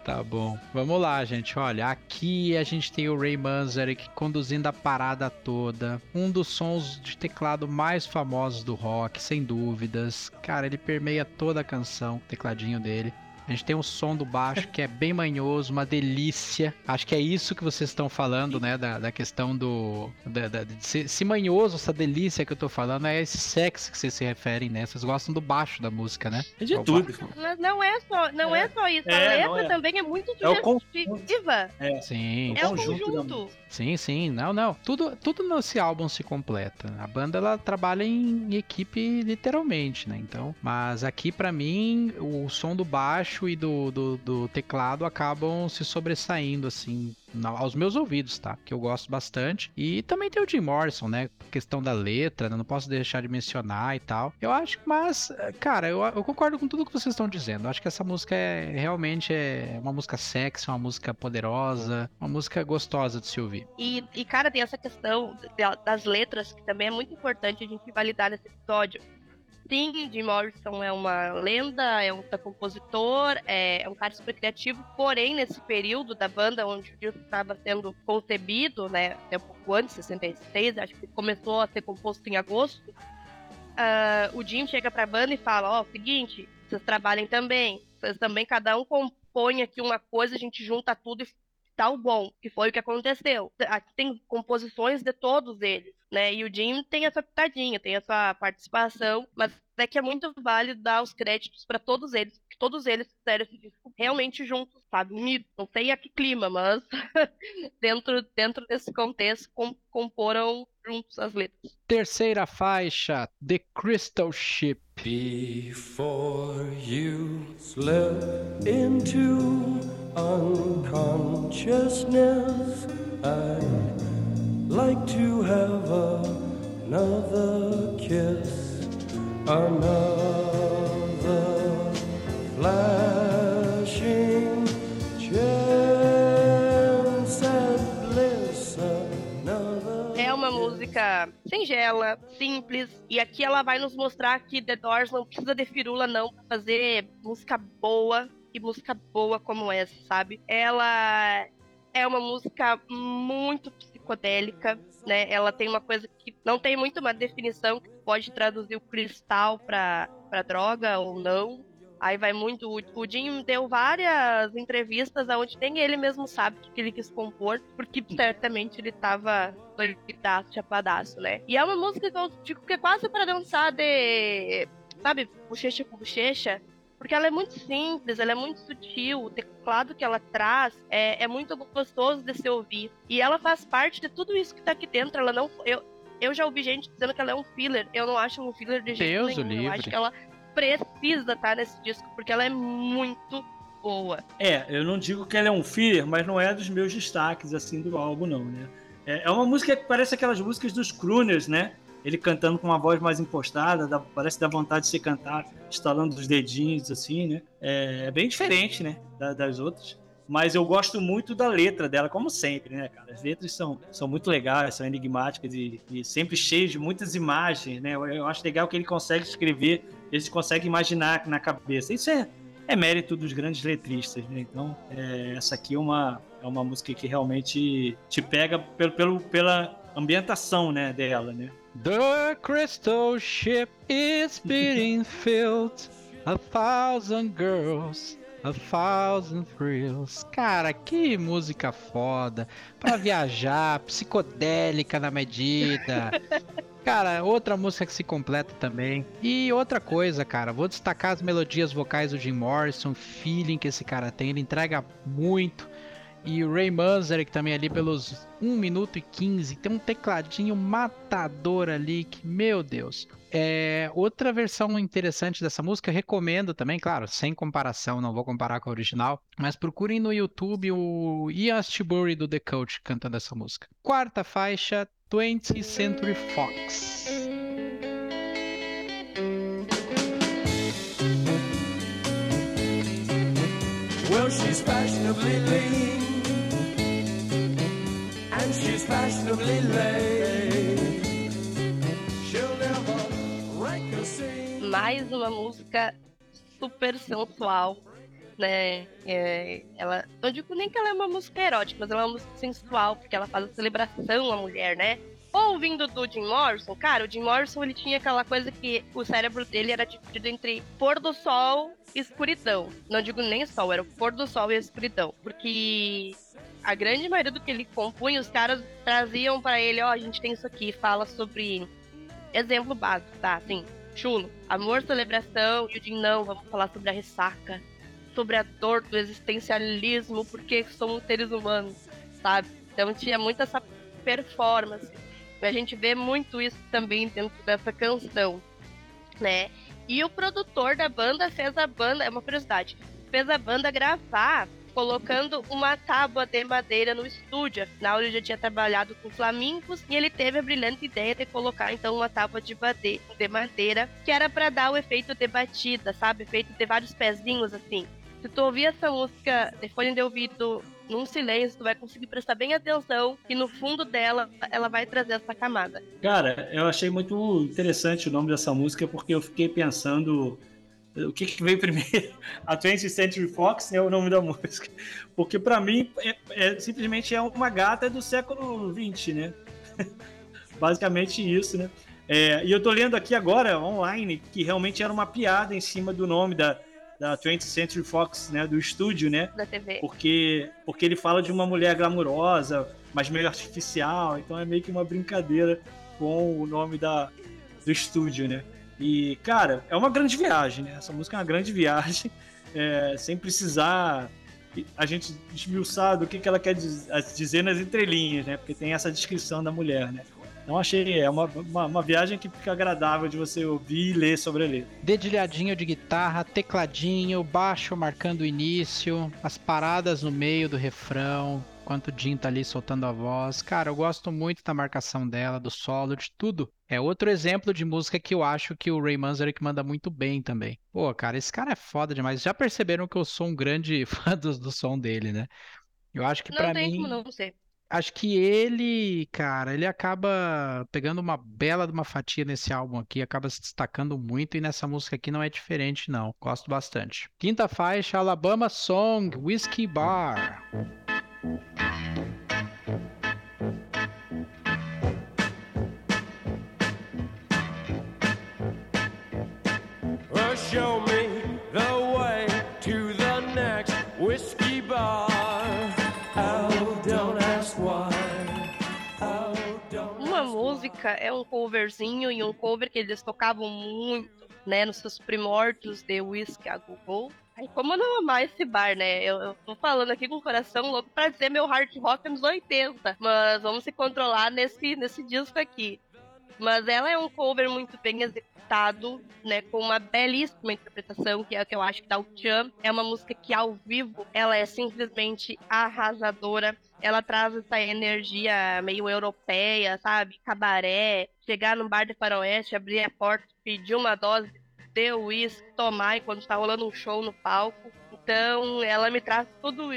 S1: Tá bom. Vamos lá, gente. Olha, aqui a gente tem o Ray Manzarek conduzindo a parada toda. Um dos sons de teclado mais famosos do rock, sem dúvidas. Cara, ele permeia toda a canção, o tecladinho dele. A gente tem um som do baixo que é bem manhoso, uma delícia. Acho que é isso que vocês estão falando, né? Da, da questão do. Da, da- de ser, se manhoso, essa delícia que eu tô falando, é esse sexo que vocês se referem, né? Vocês gostam do baixo da música, né?
S2: É de tudo.
S3: Mas não é só, não é,
S2: É.
S3: só isso.
S2: É,
S3: a letra
S2: é.
S3: também é muito
S2: É o conjunto.
S3: sugestiva.
S1: Sim,
S3: É o
S2: conjunto.
S1: Sim, sim, não, não. Tudo, tudo nesse álbum se completa. A banda ela trabalha em equipe literalmente, né? Então, mas aqui pra mim o som do baixo e do, do, do teclado acabam se sobressaindo assim aos meus ouvidos, tá? Que eu gosto bastante. E também tem o Jim Morrison, né? Questão da letra, né? não posso deixar de mencionar e tal. Eu acho, mas, cara, eu, eu concordo com tudo que vocês estão dizendo. Eu acho que essa música é realmente é uma música sexy, uma música poderosa, uma música gostosa de se ouvir.
S3: E, e, cara, tem essa questão da- das letras, que também é muito importante a gente validar nesse episódio. Sim, Jim Morrison é uma lenda, é um compositor, é, é um cara super criativo, porém, nesse período da banda onde o disco estava sendo concebido, né, até um pouco antes, 66, acho que começou a ser composto em agosto, ah, o Jim chega pra banda e fala, ó, seguinte, vocês trabalhem também, vocês também, cada um compõe aqui uma coisa, a gente junta tudo e o bom, que foi o que aconteceu. Aqui tem composições de todos eles, né? E o Jim tem essa pitadinha, tem essa participação, mas é que é muito válido dar os créditos para todos eles, porque todos eles fizeram esse disco realmente juntos, sabe? Unidos. Não sei a que clima, mas (laughs) dentro, dentro desse contexto com- comporam juntos as letras.
S1: Terceira faixa, The Crystal Ship.
S4: Before you slip into unconsciousness, I'd like to have another kiss, another flashing chance at bliss, another.
S3: É uma música singela, simples, e aqui ela vai nos mostrar que The Doors não precisa de firula não pra fazer música boa e música boa como essa, sabe? Ela é uma música muito psicodélica, né? Ela tem uma coisa que não tem muito uma definição que pode traduzir o cristal pra, pra droga ou não. Aí vai muito. O Jim deu várias entrevistas onde nem ele mesmo sabe o que ele quis compor, porque certamente ele tava doidaço, chapadaço, né? E é uma música que eu digo que é quase para dançar de. Sabe, bochecha com bochecha. Porque ela é muito simples, ela é muito sutil, o teclado que ela traz é, é muito gostoso de se ouvir. E ela faz parte de tudo isso que tá aqui dentro. Ela não. Eu, eu já ouvi gente dizendo que ela é um filler. Eu não acho um filler de jeito
S1: Deus o
S3: nenhum. Eu acho que ela precisa estar nesse disco, porque ela é muito boa.
S2: É, eu não digo que ela é um filler, mas não é dos meus destaques assim do álbum, não, né? É, é uma música que parece aquelas músicas dos crooners, né? Ele cantando com uma voz mais impostada, dá- parece dar vontade de se cantar, estalando os dedinhos, assim, né? É, é bem diferente, né? da- das outras. mas eu gosto muito da letra dela, como sempre, né, cara? As letras são, são muito legais, são enigmáticas e, e sempre cheias de muitas imagens, né? Eu, eu, acho legal que ele consegue escrever, ele consegue imaginar na cabeça. Isso é, é mérito dos grandes letristas, né? Então, é, essa aqui é uma, é uma música que realmente te pega pelo, pelo, pela ambientação, né, dela, né?
S1: The crystal ship is being filled, a thousand girls A Thousand Thrills. Cara, que música foda. Pra viajar, (laughs) psicodélica na medida. Cara, outra música que se completa também. E outra coisa, cara, vou destacar as melodias vocais do Jim Morrison, feeling que esse cara tem, ele entrega muito. E o Ray Manzarek também ali pelos 1 minuto e 15. Tem um tecladinho matador ali que, meu Deus. É, outra versão interessante dessa música, recomendo também, claro, sem comparação, não vou comparar com a original, mas procurem no YouTube o Ian Astbury do The Coach cantando essa música. Quarta faixa, 20th Century Fox. Well, she's fashionably lean and she's fashionably late.
S3: mais uma música super sensual, né? É, ela, não digo nem que ela é uma música erótica, mas ela é uma música sensual, porque ela faz a celebração à mulher, né? Ouvindo do Jim Morrison, cara, o Jim Morrison ele tinha aquela coisa que o cérebro dele era dividido entre pôr do sol e escuridão. Não digo nem sol, era o pôr do sol e escuridão. Porque a grande maioria do que ele compunha, os caras traziam para ele, ó, oh, a gente tem isso aqui, fala sobre exemplo básico, tá? Assim, chulo. Amor, celebração e o Jim não, vamos falar sobre a ressaca, sobre a dor do existencialismo, porque somos seres humanos, sabe? Então tinha muito essa performance. A gente vê muito isso também dentro dessa canção, né? E o produtor da banda fez a banda, é uma curiosidade, fez a banda gravar colocando uma tábua de madeira no estúdio. Afinal, ele já tinha trabalhado com flamingos e ele teve a brilhante ideia de colocar então uma tábua de, de madeira que era para dar o efeito de batida, sabe? Efeito de vários pezinhos assim. Se tu ouvir essa música de fone de ouvido num silêncio, tu vai conseguir prestar bem atenção e no fundo dela ela vai trazer essa camada.
S2: Cara, eu achei muito interessante o nome dessa música porque eu fiquei pensando o que, que, veio primeiro? (laughs) A 20th Century Fox é o nome da música. Porque para mim é, é, simplesmente é uma gata do século 20, né? (laughs) Basicamente isso, né? É, e eu tô lendo aqui agora, online, que realmente era uma piada em cima do nome da, da 20th Century Fox, né? Do estúdio, né?
S3: Da TV.
S2: Porque, porque ele fala de uma mulher glamurosa, mas meio artificial, então é meio que uma brincadeira com o nome da, do estúdio, né? E, cara, é uma grande viagem, né? Essa música é uma grande (laughs) viagem, é, sem precisar a gente esmiuçar do que, que ela quer dizer nas entrelinhas, né? Porque tem essa descrição da mulher, né? Então achei, é uma, uma, uma, viagem que fica agradável de você ouvir e ler sobre a letra.
S1: Dedilhadinho de guitarra, tecladinho, baixo marcando o início, as paradas no meio do refrão, enquanto o Jim tá ali soltando a voz. Cara, eu gosto muito da marcação dela, do solo, de tudo. É outro exemplo de música que eu acho que o Ray Manzarek manda muito bem também. Pô, cara, esse cara é foda demais. Já perceberam que eu sou um grande (laughs) fã do, do som dele, né? Eu acho que para mim.
S3: Como não ser.
S1: Acho que ele, cara, ele acaba pegando uma bela de uma fatia nesse álbum aqui, acaba se destacando muito e nessa música aqui não é diferente não. Gosto bastante. Quinta faixa, Alabama Song, Whiskey Bar. show me the way to the next whiskey bar.
S3: Música é um coverzinho e um cover que eles tocavam muito, né, nos seus primórdios de Whiskey a Google. Ai, como não amar esse bar, né? Eu, eu tô falando aqui com o coração louco pra dizer meu hard rock anos 80. Mas vamos se controlar nesse, nesse disco aqui. Mas ela é um cover muito bem executado, né? Com uma belíssima interpretação, que é o que eu acho que dá o tchan. É uma música que ao vivo ela é simplesmente arrasadora. Ela traz essa energia meio europeia, sabe? Cabaré, chegar num bar de faroeste, abrir a porta, pedir uma dose de uísque, tomar enquanto tá rolando um show no palco. Então, ela me traz tudo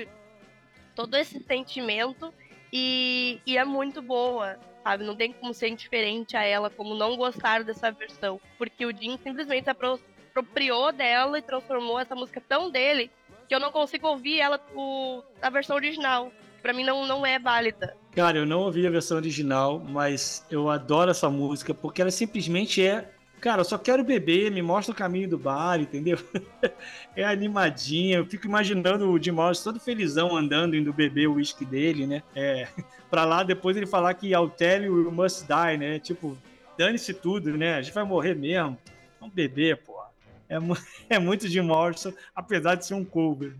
S5: todo esse sentimento e, e é muito boa, sabe? Não tem como ser indiferente a ela, como não gostar dessa versão. Porque o Jim simplesmente se apropriou dela e transformou essa música tão dele que eu não consigo ouvir ela o, a versão original. Pra mim não, não é válida.
S2: Cara, eu não ouvi a versão original, mas eu adoro essa música porque ela simplesmente é Cara, eu só quero beber, me mostra o caminho do bar, entendeu? (laughs) é animadinha, eu fico imaginando o Jim Morrison todo felizão andando, indo beber o uísque dele, né? É, (laughs) pra lá depois ele falar que I'll tell you, you must die, né? Tipo, dane-se tudo, né? A gente vai morrer mesmo. Vamos beber, pô. É, (laughs) é muito Jim Morrison, apesar de ser um cover.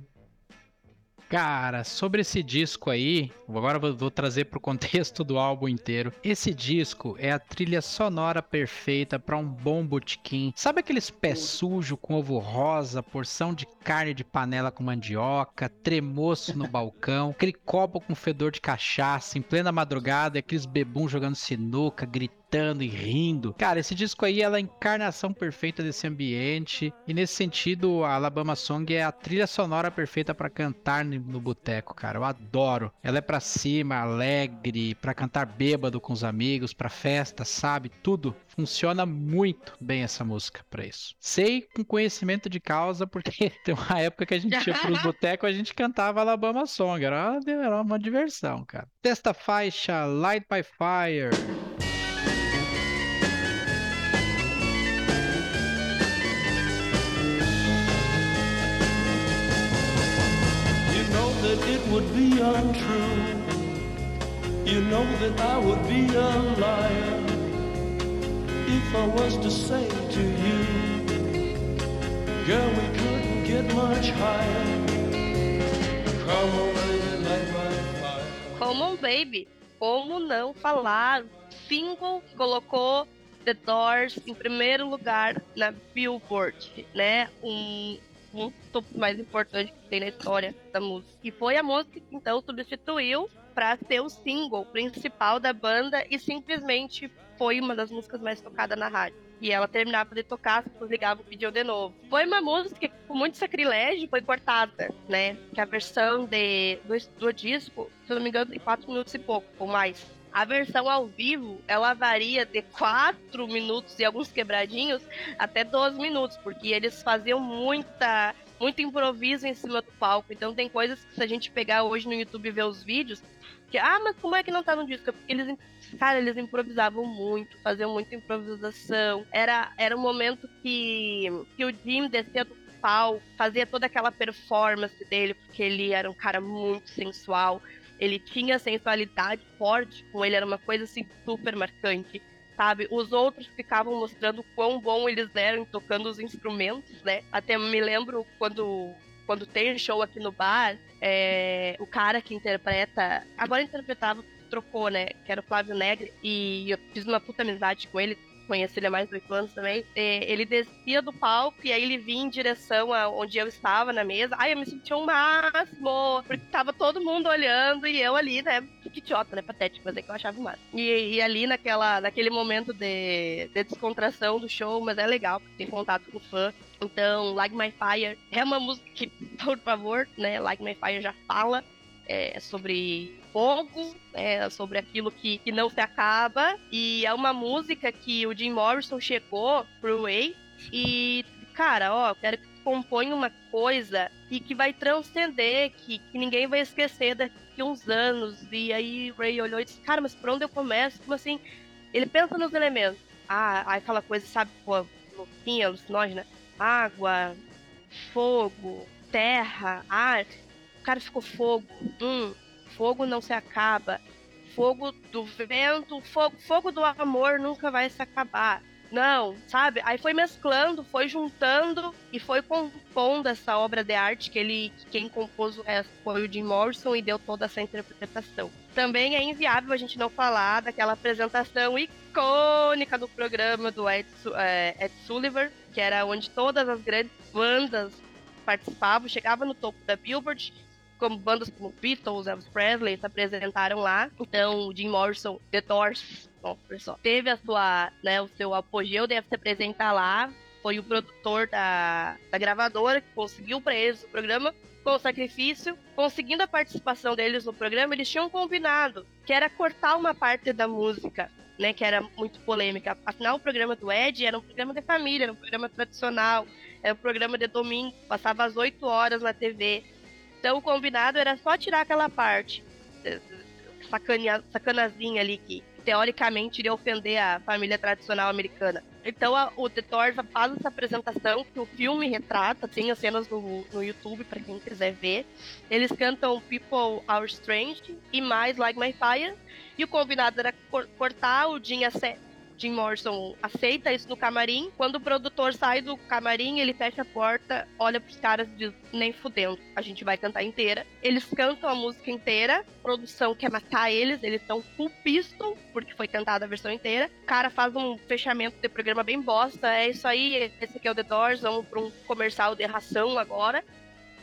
S3: Cara, sobre esse disco aí, agora vou, vou trazer pro contexto do álbum inteiro. Esse disco é a trilha sonora perfeita para um bom botequim. Sabe aqueles pés sujos com ovo rosa, porção de carne de panela com mandioca, tremoço no balcão, aquele copo com fedor de cachaça em plena madrugada, aqueles bebuns jogando sinuca, gritando gritando e rindo. Cara, esse disco aí ela é a encarnação perfeita desse ambiente. E nesse sentido, a Alabama Song é a trilha sonora perfeita para cantar no boteco, cara. Eu adoro. Ela é para cima, alegre, para cantar bêbado com os amigos, para festa, sabe? Tudo. Funciona muito bem essa música para isso. Sei com conhecimento de causa, porque (laughs) tem uma época que a gente ia pros (laughs) botecos, a gente cantava Alabama Song. Era, era uma diversão, cara. Testa faixa Light by Fire. It would be untrue. You know that I would be a liar if I was to say to you, Girl, we couldn't get much higher. Come on, baby, light my fire. Come on, baby. Como não falar? Single colocou The Doors em primeiro lugar na Billboard, né? Um muito mais importante que tem na história da música. E foi a música que então substituiu para ser o single principal da banda e simplesmente foi uma das músicas mais tocadas na rádio. E ela terminava de tocar, se ligava o pediu de novo. Foi uma música que, com muito sacrilégio, foi cortada, né? Que a versão de, do, do disco, se eu não me engano, tem 4 minutos e pouco, ou mais. A versão ao vivo, ela varia de 4 minutos e alguns quebradinhos até 12 minutos, porque eles faziam muita muito improviso em cima do palco. Então tem coisas que se a gente pegar hoje no YouTube e ver os vídeos, que ah, mas como é que não tá no disco? Porque eles cara, eles improvisavam muito, faziam muita improvisação. Era era um momento que que o Jim descia do palco, fazia toda aquela performance dele, porque ele era um cara muito sensual ele tinha sensualidade forte com ele, era uma coisa assim super marcante, sabe? Os outros ficavam mostrando quão bom eles eram tocando os instrumentos, né? Até me lembro quando quando tem show aqui no bar, é, o cara que interpreta, agora interpretava, trocou, né? Que era o Flávio Negre, e eu fiz uma puta amizade com ele, conheci ele há mais de oito anos também, é, ele descia do palco e aí ele vinha em direção a onde eu estava na mesa. Ai, eu me sentia um máximo, porque tava todo mundo olhando e eu ali, né? Que idiota, né? Patético, mas é que eu achava o máximo. E, e, ali naquela, naquele momento de, de descontração do show, mas é legal, porque tem contato com o fã. Então, Like My Fire é uma música que, (laughs) por favor, né? Like My Fire já fala é, sobre fogo, é, sobre aquilo que, que não se acaba. E é uma música que o Jim Morrison chegou pro Way e, cara, ó, quero que compõe uma coisa e que vai transcender, que, que ninguém vai esquecer daqui uns anos. E aí o Ray olhou e disse, cara, mas por onde eu começo? Como assim? Ele pensa nos elementos. Ah, aquela coisa, sabe, pô, louquinha, alucinógena. Água, fogo, terra, ar. O cara ficou fogo. Hum, fogo não se acaba. Fogo do vento, fogo, fogo do amor nunca vai se acabar. Não, sabe? Aí foi mesclando, foi juntando e foi compondo essa obra de arte que ele, quem compôs o resto foi o Jim Morrison e deu toda essa interpretação. Também é inviável a gente não falar daquela apresentação icônica do programa do Ed, é, Ed Sullivan, que era onde todas as grandes bandas participavam, chegava no topo da Billboard como bandas como Beatles, Elvis Presley se apresentaram lá. Então, o Jim Morrison, The Doors, bom, pessoal, teve a sua, né, o seu apogeu, deve se apresentar lá. foi o produtor da, da gravadora que conseguiu para eles o programa com o sacrifício, conseguindo a participação deles no programa, eles tinham combinado que era cortar uma parte da música, né, que era muito polêmica. Afinal, o programa do Ed era um programa de família, era um programa tradicional, era um programa de domingo, passava às 8 horas na TV. Então, o combinado era só tirar aquela parte, eh, sacania, sacanazinha ali que teoricamente iria ofender a família tradicional americana. Então a, o The Doors faz essa apresentação que o filme retrata, tem as cenas no, no YouTube para quem quiser ver. Eles cantam People Are Strange e mais Like My Fire. E o combinado era cortar o Jim Jim Morrison aceita isso no camarim. Quando o produtor sai do camarim, ele fecha a porta, olha pros caras e diz: nem fudendo, a gente vai cantar inteira. Eles cantam a música inteira, a produção quer matar eles, eles estão full pistol, porque foi cantada a versão inteira. O cara faz um fechamento de programa bem bosta. É isso aí, esse aqui é o The Doors, vamos pra um comercial de ração agora.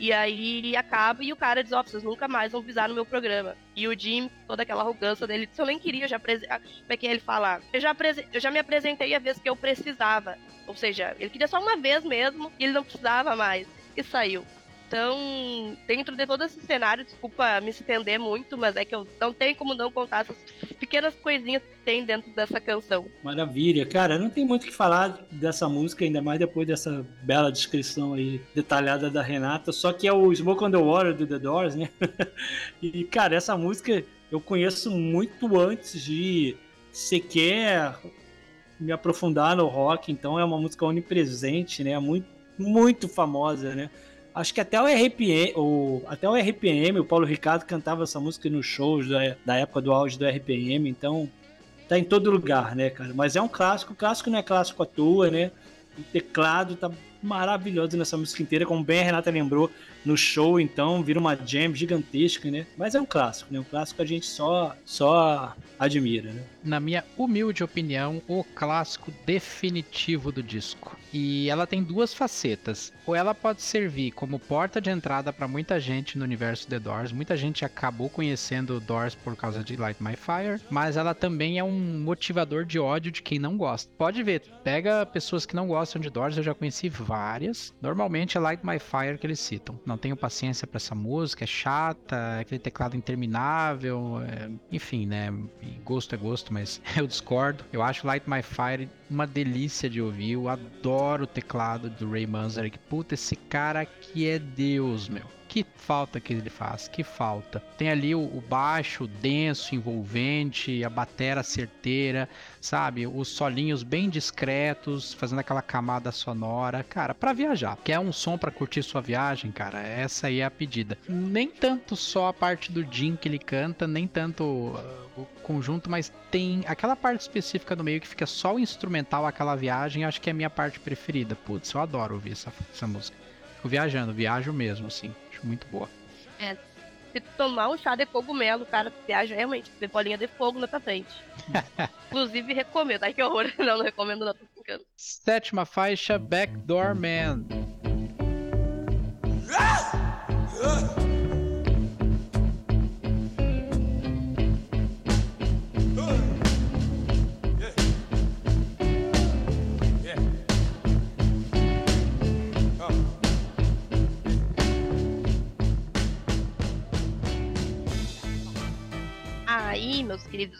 S3: E aí acaba e o cara diz, ó, oh, vocês nunca mais vão pisar no meu programa. E o Jim, toda aquela arrogância dele, disse, eu nem queria, eu já apresentei. Como é que ele fala? Eu já, eu já me apresentei a vez que eu precisava. Ou seja, ele queria só uma vez mesmo e ele não precisava mais. E saiu. Então, dentro de todo esse cenário, desculpa me estender muito, mas é que eu não tenho como não contar essas pequenas coisinhas que tem dentro dessa canção.
S2: Maravilha, cara, não tem muito o que falar dessa música, ainda mais depois dessa bela descrição aí detalhada da Renata, só que é o Smoke on the Water do The Doors, né? (laughs) e, cara, essa música eu conheço muito antes de sequer me aprofundar no rock, então é uma música onipresente, né? Muito, muito famosa, né? Acho que até o RPM, o, até o RPM, o Paulo Ricardo cantava essa música nos shows da, da época do auge do RPM, então tá em todo lugar, né, cara? Mas é um clássico, o clássico não é clássico à toa, né? O teclado tá maravilhoso nessa música inteira, como bem a Renata lembrou no show, então vira uma jam gigantesca, né? Mas é um clássico, né? Um clássico a gente só só admira, né?
S1: Na minha humilde opinião, o clássico definitivo do disco. E ela tem duas facetas. Ou ela pode servir como porta de entrada para muita gente no universo The Doors. Muita gente acabou conhecendo Doors por causa de Light My Fire, mas ela também é um motivador de ódio de quem não gosta. Pode ver, pega pessoas que não gostam de Doors, eu já conheci várias. Normalmente é Light My Fire que eles citam. Não tenho paciência para essa música, é chata, é aquele teclado interminável, é... enfim, né? Gosto é gosto, mas (laughs) eu discordo. Eu acho Light My Fire uma delícia de ouvir. Eu adoro o teclado do Ray Manzarek. Puta, esse cara aqui é Deus, meu que falta que ele faz, que falta. Tem ali o, o baixo denso, envolvente, a batera certeira, sabe? Os solinhos bem discretos, fazendo aquela camada sonora. Cara, para viajar. Quer um som para curtir sua viagem, cara? Essa aí é a pedida. Nem tanto só a parte do Jim que ele canta, nem tanto uh, o conjunto, mas tem aquela parte específica do meio que fica só o instrumental, aquela viagem, acho que é a minha parte preferida. Putz, eu adoro ouvir essa, essa música. Fico viajando, viajo mesmo, assim acho muito boa.
S3: É, se tomar um chá de cogumelo, cara, tu viaja realmente, vê bolinha de fogo na tua frente. (laughs) Inclusive, recomendo. Ai, que horror. (laughs) Não, não recomendo, não, tô brincando.
S1: Sétima faixa, Backdoor Man.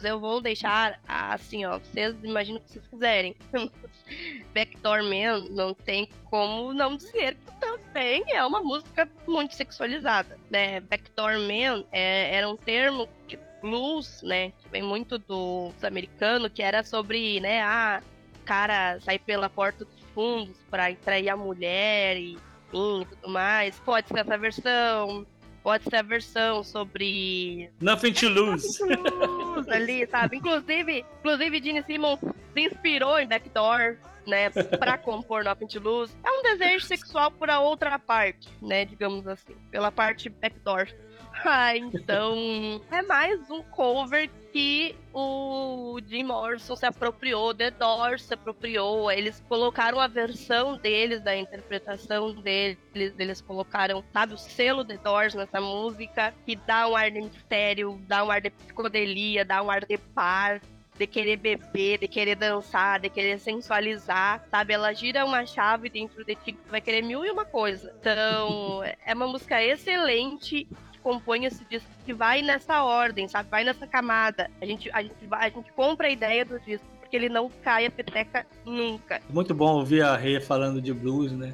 S3: Eu vou deixar assim, ó. Vocês imaginam o que vocês quiserem. (laughs) Backdoor Man não tem como não dizer que também é uma música muito sexualizada, né? Backdoor Man é, era um termo que blues, né? Que vem muito do, americano, que era sobre, né? Ah, cara sair pela porta dos fundos para trair a mulher e, e tudo mais. Pode ser essa versão pode ser a versão sobre.
S2: Nothing to lose.
S3: Nothing to lose ali, sabe? Inclusive, inclusive, Gene Simmons se inspirou em Backdoor, né? Pra compor Nothing to Lose. É um desejo sexual por a outra parte, né? Digamos assim. Pela parte Backdoor. (laughs) Ah, então é mais um cover que o Jim Morrison se apropriou, The Doors se apropriou, eles colocaram a versão deles, da interpretação deles, eles colocaram, sabe, o selo The Doors nessa música, que dá um ar de mistério, dá um ar de psicodelia, dá um ar de paz, de querer beber, de querer dançar, de querer sensualizar, sabe? Ela gira uma chave dentro de ti que vai querer mil e uma coisa. Então, (laughs) é uma música excelente compõe esse disco que vai nessa ordem, sabe? Vai nessa camada. A gente, a gente, a gente compra a ideia do disco porque ele não cai a peteca nunca.
S2: Muito bom ouvir a Rê falando de blues, né?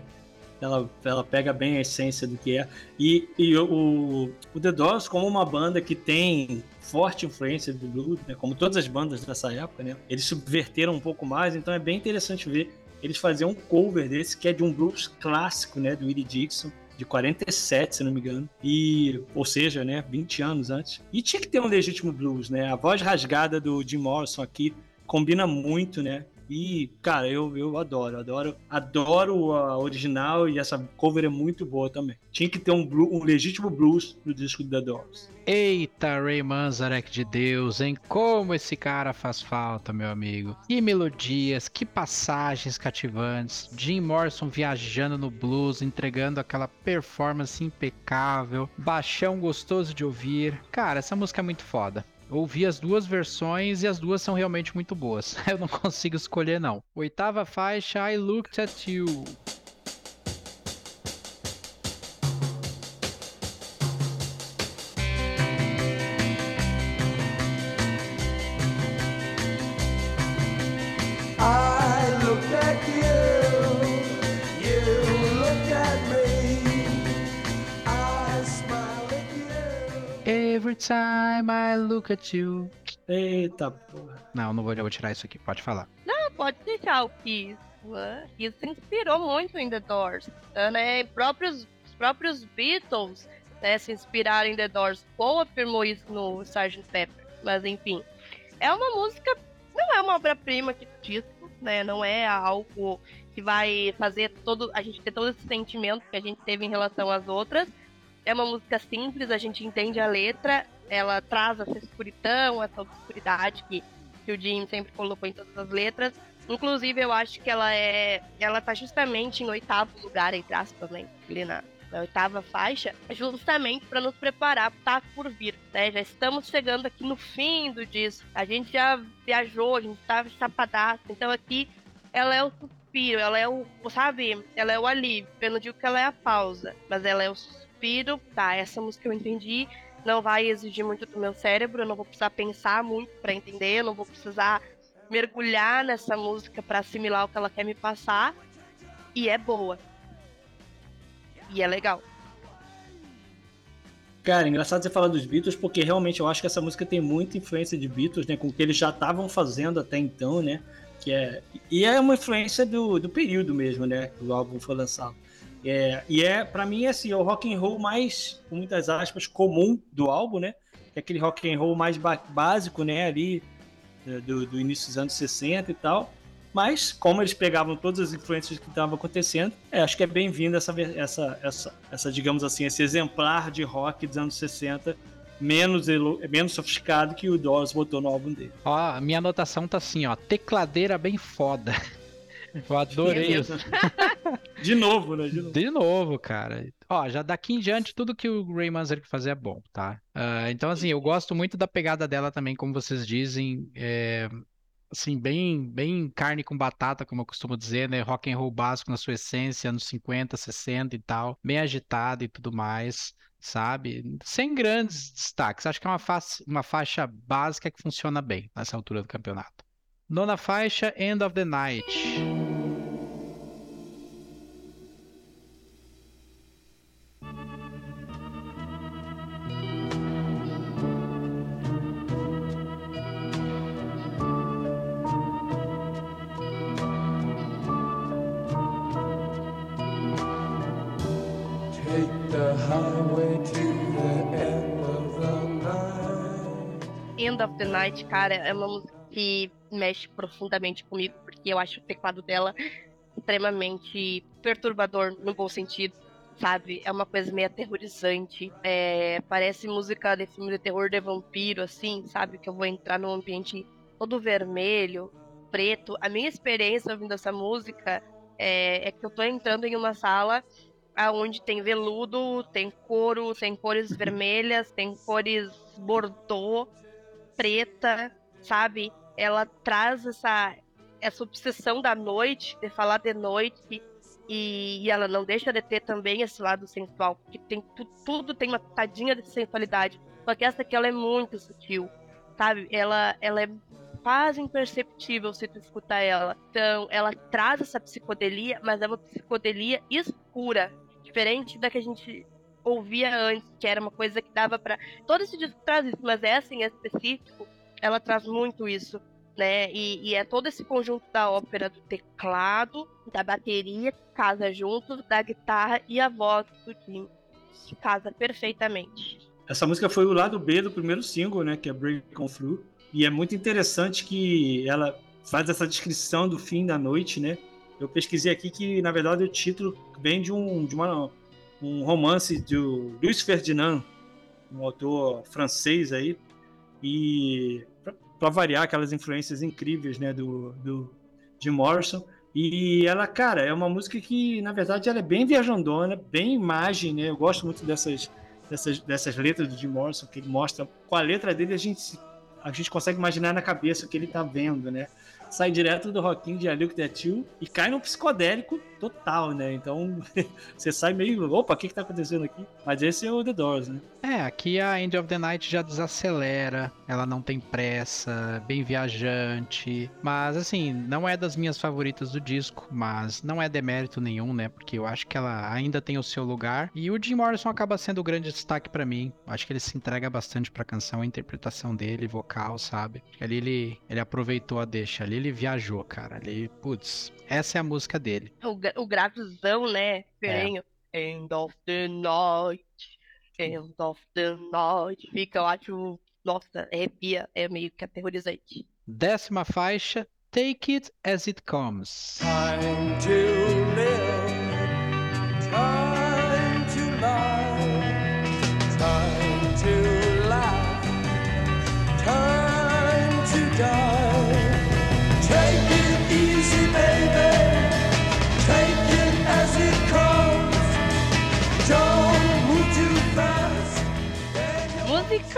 S2: Ela, ela pega bem a essência do que é. E, e o, o The Doors, como uma banda que tem forte influência do blues, né? como todas as bandas dessa época, né? Eles subverteram um pouco mais, então é bem interessante ver eles fazerem um cover desse, que é de um blues clássico, né? Do Willie Dixon de 47, se não me engano. E, ou seja, né, 20 anos antes. E tinha que ter um legítimo blues, né? A voz rasgada do Jim Morrison aqui combina muito, né? E, cara, eu, eu adoro, adoro, adoro a original e essa cover é muito boa também. Tinha que ter um, blues, um legítimo blues no disco do The Doors.
S1: Eita, Ray Manzarek de Deus, hein? Como esse cara faz falta, meu amigo. Que melodias, que passagens cativantes. Jim Morrison viajando no blues, entregando aquela performance impecável. Baixão gostoso de ouvir. Cara, essa música é muito foda ouvi as duas versões e as duas são realmente muito boas. (laughs) Eu não consigo escolher não. Oitava faixa, I Looked at You. Every time I look at you.
S2: Eita porra.
S1: Não, não vou, eu vou tirar isso aqui, pode falar.
S3: Não, pode deixar o Kiss. Isso se inspirou muito em The Doors. Né, próprios, os próprios Beatles né, se inspiraram em The Doors. Paul afirmou isso no Sgt. Pepper. Mas enfim, é uma música, não é uma obra-prima que disco, né? Não é algo que vai fazer todo a gente ter todo esse sentimento que a gente teve em relação às outras é uma música simples, a gente entende a letra, ela traz essa escuridão, essa obscuridade que, que o Jim sempre colocou em todas as letras. Inclusive, eu acho que ela é. Ela tá justamente em oitavo lugar, entre aspas, né? Ali na, na oitava faixa, justamente para nos preparar para tá por vir, né? Já estamos chegando aqui no fim do disco. A gente já viajou, a gente tá chapadaço. Então aqui ela é o suspiro, ela é o, sabe? Ela é o alívio. Eu não digo que ela é a pausa, mas ela é o suspiro, tá, essa música eu entendi, não vai exigir muito do meu cérebro, eu não vou precisar pensar muito para entender, eu não vou precisar mergulhar nessa música para assimilar o que ela quer me passar. E é boa. E é legal.
S2: Cara, engraçado você falar dos Beatles, porque realmente eu acho que essa música tem muita influência de Beatles, né? Com o que eles já estavam fazendo até então, né? Que é, e é uma influência do, do período mesmo, né? Que o álbum foi lançado. É, e é, para mim, assim, é o rock and roll mais, com muitas aspas, comum do álbum, né? É aquele rock and roll mais básico, né? Ali é, do, do, início dos anos 60 e tal. Mas, como eles pegavam todas as influências que estavam acontecendo, é, acho que é bem-vindo essa, essa, essa, essa, digamos assim, esse exemplar de rock dos anos 60 menos, menos sofisticado que o Doors botou no álbum dele.
S1: Ó, a minha anotação tá assim, ó, tecladeira bem foda. (laughs) Eu adorei isso. (laughs)
S2: De novo, né?
S1: De novo. De novo, cara. Ó, já daqui em diante, tudo que o Ray Manzarek fazer é bom, tá? Uh, então, assim, eu gosto muito da pegada dela também, como vocês dizem. É, assim, bem, bem carne com batata, como eu costumo dizer, né? Rock and roll básico na sua essência, anos 50, 60 e tal. Bem agitado e tudo mais, sabe? Sem grandes destaques. Acho que é uma, fa uma faixa básica que funciona bem nessa altura do campeonato. Nona faixa, End of the Night.
S3: End of the Night, cara, é uma música que mexe profundamente comigo, porque eu acho o teclado dela extremamente perturbador no bom sentido, sabe? É uma coisa meio aterrorizante. É, parece música de filme de terror de vampiro, assim, sabe? Que eu vou entrar num ambiente todo vermelho, preto. A minha experiência ouvindo essa música é, é que eu tô entrando em uma sala onde tem veludo, tem couro, tem cores vermelhas, tem cores bordô, preta, sabe? ela traz essa, essa obsessão da noite, de falar de noite, e, e ela não deixa de ter também esse lado sensual, porque tem, tu, tudo tem uma tadinha de sensualidade. Só que essa aqui ela é muito sutil, sabe? Ela, ela é quase imperceptível se tu escutar ela. Então, ela traz essa psicodelia, mas é uma psicodelia escura, diferente da que a gente ouvia antes, que era uma coisa que dava para todo esse disco traz isso, mas essa em específico, ela traz muito isso né? E, e, é todo esse conjunto da ópera do teclado, da bateria que casa junto, da guitarra e a voz do Jim que casa perfeitamente.
S2: Essa música foi o lado B do primeiro single, né? Que é Break On Through. E é muito interessante que ela faz essa descrição do fim da noite, né? Eu pesquisei aqui que, na verdade, o título vem de um, de uma, um romance do Luiz Ferdinand, um autor francês aí. E para variar aquelas influências incríveis, né, do, do Jim Morrison. E ela, cara, é uma música que, na verdade, ela é bem viajandona, bem imagem, né? Eu gosto muito dessas, dessas, dessas letras do Jim Morrison, que ele mostra com a letra dele a gente a gente consegue imaginar na cabeça o que ele tá vendo, né? sai direto do rockinho de Aluk That You e cai no psicodélico total, né? Então (laughs) você sai meio, opa, o que que tá acontecendo aqui? Mas esse é o The Doors, né?
S1: É, aqui a End of the Night já desacelera, ela não tem pressa, bem viajante, mas assim, não é das minhas favoritas do disco, mas não é demérito nenhum, né? Porque eu acho que ela ainda tem o seu lugar e o Jim Morrison acaba sendo o grande destaque para mim. Acho que ele se entrega bastante pra canção, a interpretação dele, vocal, sabe? Ali ele, ele aproveitou a deixa ali ele viajou, cara. Ali, putz, essa é a música dele.
S3: O, o gravizão, né? Perenho. É. End of the night. End of the night. Fica, eu acho. Nossa, arrepia. É meio que aterrorizante.
S1: Décima faixa. Take it as it comes.
S4: Time to live.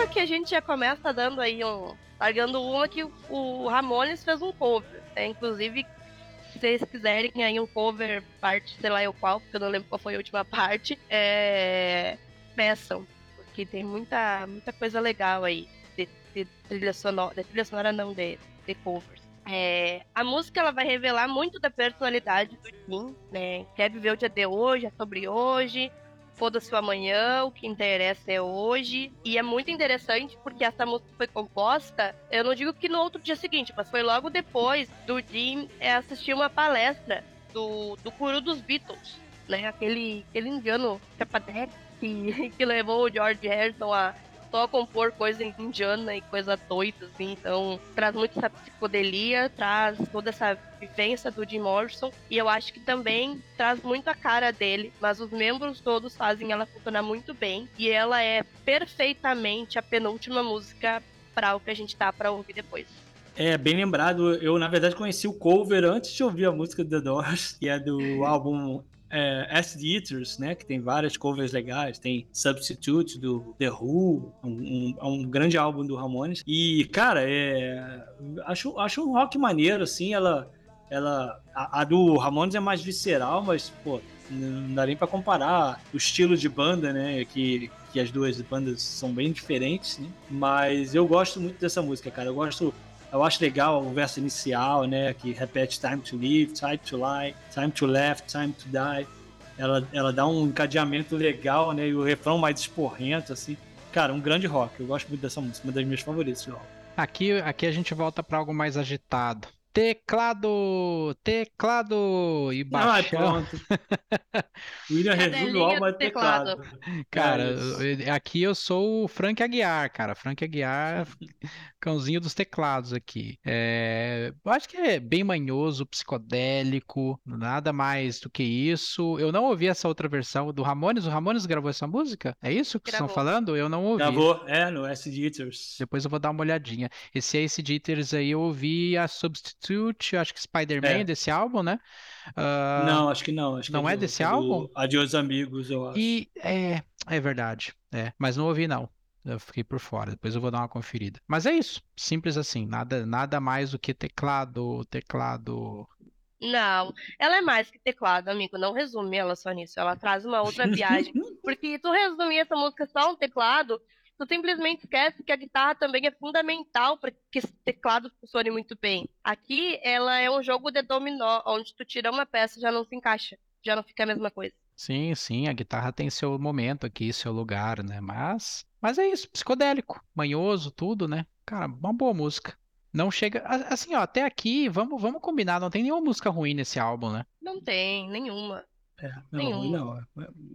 S3: Que a gente já começa dando aí um. Largando uma que o Ramones fez um cover. É, inclusive, se vocês quiserem aí um cover, parte, sei lá eu qual, porque eu não lembro qual foi a última parte, é... peçam. Porque tem muita, muita coisa legal aí de, de trilha sonora. De trilha sonora não, de, de covers. É, a música ela vai revelar muito da personalidade do Jim, né? Quer viver o dia de hoje, é sobre hoje, foda-se o amanhã, o que interessa é hoje. E é muito interessante porque essa música foi composta, eu não digo que no outro dia seguinte, mas foi logo depois do Jim é, assistir uma palestra do, do guru dos Beatles, né? Aquele, aquele indiano que, (laughs) que levou o George Harrison a só compor coisa indiana e coisa doida, assim. Então, traz muito essa psicodelia, traz toda essa vivência do Jim Morrison. E eu acho que também traz muito a cara dele, mas os membros todos fazem ela funcionar muito bem. E ela é perfeitamente a penúltima música para o que a gente tá para ouvir depois.
S2: É, bem lembrado. Eu, na verdade, conheci o cover antes de ouvir a música do The Doors, que é do (laughs) álbum é, Acid Eaters, né? Que tem várias covers legais. Tem Substitute do The Who, um, um, um grande álbum do Ramones. E, cara, é, acho, acho um rock maneiro, assim. Ela, ela, a, a do Ramones é mais visceral, mas, pô, não dá nem pra comparar o estilo de banda, né? Que, que as duas bandas são bem diferentes, né? Mas eu gosto muito dessa música, cara. Eu gosto eu acho legal o verso inicial, né? Que repete time to live, time to lie, time to laugh, time to die. Ela, ela dá um encadeamento legal, né? E o refrão mais esporrento, assim. Cara, um grande rock. Eu gosto muito dessa música, uma das minhas favoritas álbum.
S1: Aqui, aqui a gente volta para algo mais agitado. Teclado! Teclado! E
S2: Ah,
S1: baixão.
S2: pronto. (laughs) William é
S3: do teclado.
S2: teclado.
S1: Cara,
S2: É
S1: aqui eu sou o Frank Aguiar, cara. Frank Aguiar, (laughs) cãozinho dos teclados aqui. É, eu acho que é bem manhoso, psicodélico, nada mais do que isso. Eu não ouvi essa outra versão do Ramones. O Ramones gravou essa música? É isso que vocês estão
S3: Gravou.
S2: Tá
S1: falando? Eu não ouvi.
S2: Gravou, é, no Acid Eaters.
S1: Depois eu vou dar uma olhadinha. Esse Ace Jitters aí eu ouvi a Substitute, acho que Spider-Man
S2: É.
S1: desse álbum, né? Ah,
S2: não, acho que não. Acho que
S1: não é
S2: do-
S1: desse
S2: do
S1: álbum?
S2: Adios Amigos, eu acho.
S1: E é, é verdade. É, mas não ouvi não. Eu fiquei por fora, depois eu vou dar uma conferida. Mas é isso, simples assim, nada, nada mais do que teclado, teclado.
S3: Não, ela é mais que teclado, amigo. Não resume ela só nisso. Ela traz uma outra viagem. (laughs) Porque tu resumir essa música só um teclado, tu simplesmente esquece que a guitarra também é fundamental para que esse teclado funcione muito bem. Aqui, ela é um jogo de dominó, onde tu tira uma peça e já não se encaixa. Já não fica a mesma coisa.
S1: Sim, sim, a guitarra tem seu momento aqui, seu lugar, né? Mas, mas é isso, psicodélico, manhoso, tudo, né? Cara, uma boa música. Não chega, assim, ó, até aqui, vamos, vamos combinar, não tem nenhuma música ruim nesse álbum, né?
S3: Não tem nenhuma.
S2: É, não,
S3: Nenhum.
S2: ruim não.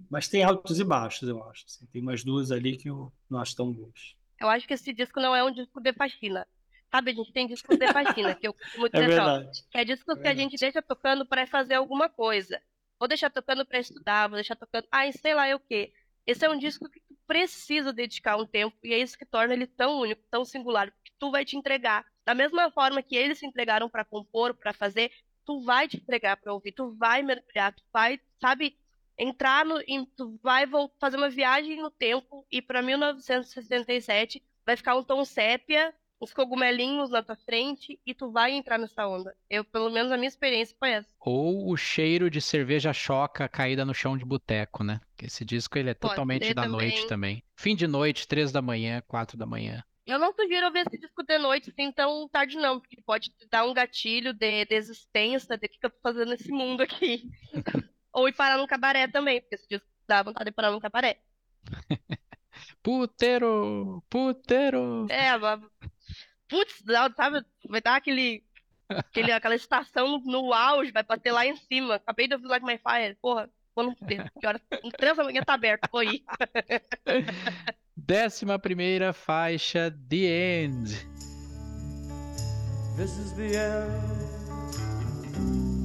S2: Mas tem altos e baixos, eu acho. assim. Tem umas duas ali que eu não acho tão boas.
S3: Eu acho que esse disco não é um disco de faxina. Sabe, a gente tem discos de faxina, que eu costumo (laughs)
S2: É
S3: dizer só.
S2: verdade.
S3: Que é discos
S2: É
S3: que a gente deixa tocando para fazer alguma coisa. Vou deixar tocando para estudar, vou deixar tocando. Ai, sei lá eu o quê. Esse é um disco que tu precisa dedicar um tempo, e é isso que torna ele tão único, tão singular, porque tu vai te entregar. Da mesma forma que eles se entregaram para compor, para fazer, tu vai te entregar para ouvir, tu vai mergulhar, tu vai, sabe, entrar no. em- tu vai fazer uma viagem no tempo, e para 1967 vai ficar um tom sépia, os cogumelinhos na tua frente, e tu vai entrar nessa onda. Eu, pelo menos, a minha experiência foi essa.
S1: Ou o cheiro de cerveja choca caída no chão de boteco, né? Esse disco ele é
S3: Pode
S1: totalmente da noite
S3: também.
S1: também. Fim de noite, três da manhã, quatro da manhã.
S3: Eu não sugiro ouvir esse disco de noite assim tão tarde, não, porque pode dar um gatilho de desistência de o que eu tô fazendo nesse mundo aqui. (laughs) Ou ir parar num cabaré também, porque esse disco dá vontade de parar num cabaré. (laughs)
S1: Puteiro! Puteiro!
S3: É, mas... Putz, sabe? Vai dar aquele, aquele, (laughs) aquela estação no, no auge, vai bater lá em cima. Acabei de ouvir Like My Fire. Porra, vou não fuder. Que hora? Três da manhã tá aberto, vou (laughs) ir.
S1: Décima primeira faixa, The End.
S4: This is the end,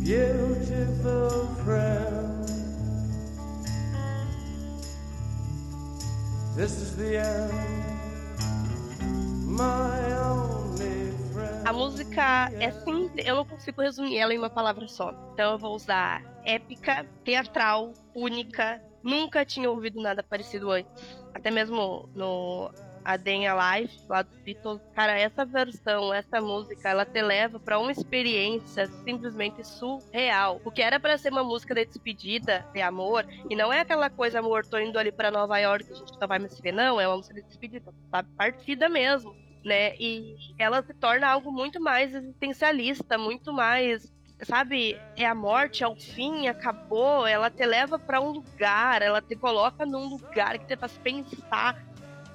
S4: beautiful friend. This is the end, my only friend.
S3: A música é simples, eu não consigo resumir ela em uma palavra só. Então eu vou usar épica, teatral, única. Nunca tinha ouvido nada parecido antes. Até mesmo no A Day in a Life, lá dos Beatles. Cara, essa versão, essa música, ela te leva pra uma experiência simplesmente surreal. O que era pra ser uma música de despedida, de amor, e não é aquela coisa, amor, tô indo ali pra Nova York, a gente só vai me se ver, não, é uma música de despedida, sabe? Partida mesmo né? E ela se torna algo muito mais existencialista, muito mais, sabe? É a morte, é o fim, acabou. Ela te leva para um lugar, ela te coloca num lugar que te faz pensar.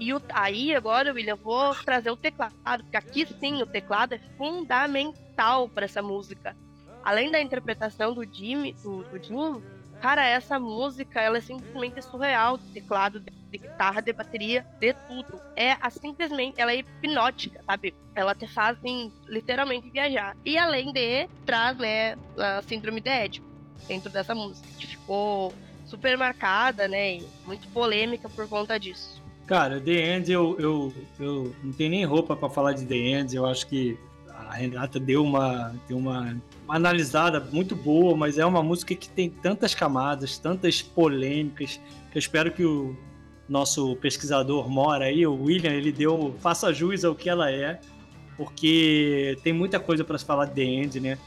S3: E o, aí, agora, William, eu vou trazer o teclado, porque aqui sim o teclado é fundamental para essa música. Além da interpretação do Jimmy, do, do Jim, cara, essa música ela é simplesmente surreal de teclado, de, de guitarra, de bateria, de tudo. É a, simplesmente, ela é hipnótica, sabe? Ela te faz assim, literalmente viajar. E além de, traz, né, a síndrome de Édipo dentro dessa música, que ficou super marcada, né, e muito polêmica por conta disso.
S2: Cara, The End, eu, eu, eu não tenho nem roupa pra falar de The End. Eu acho que a Renata deu uma, deu uma analisada muito boa, mas é uma música que tem tantas camadas, tantas polêmicas, que eu espero que o nosso pesquisador mora aí, o William, ele deu, faça jus ao que ela é, porque tem muita coisa para se falar de The End, né?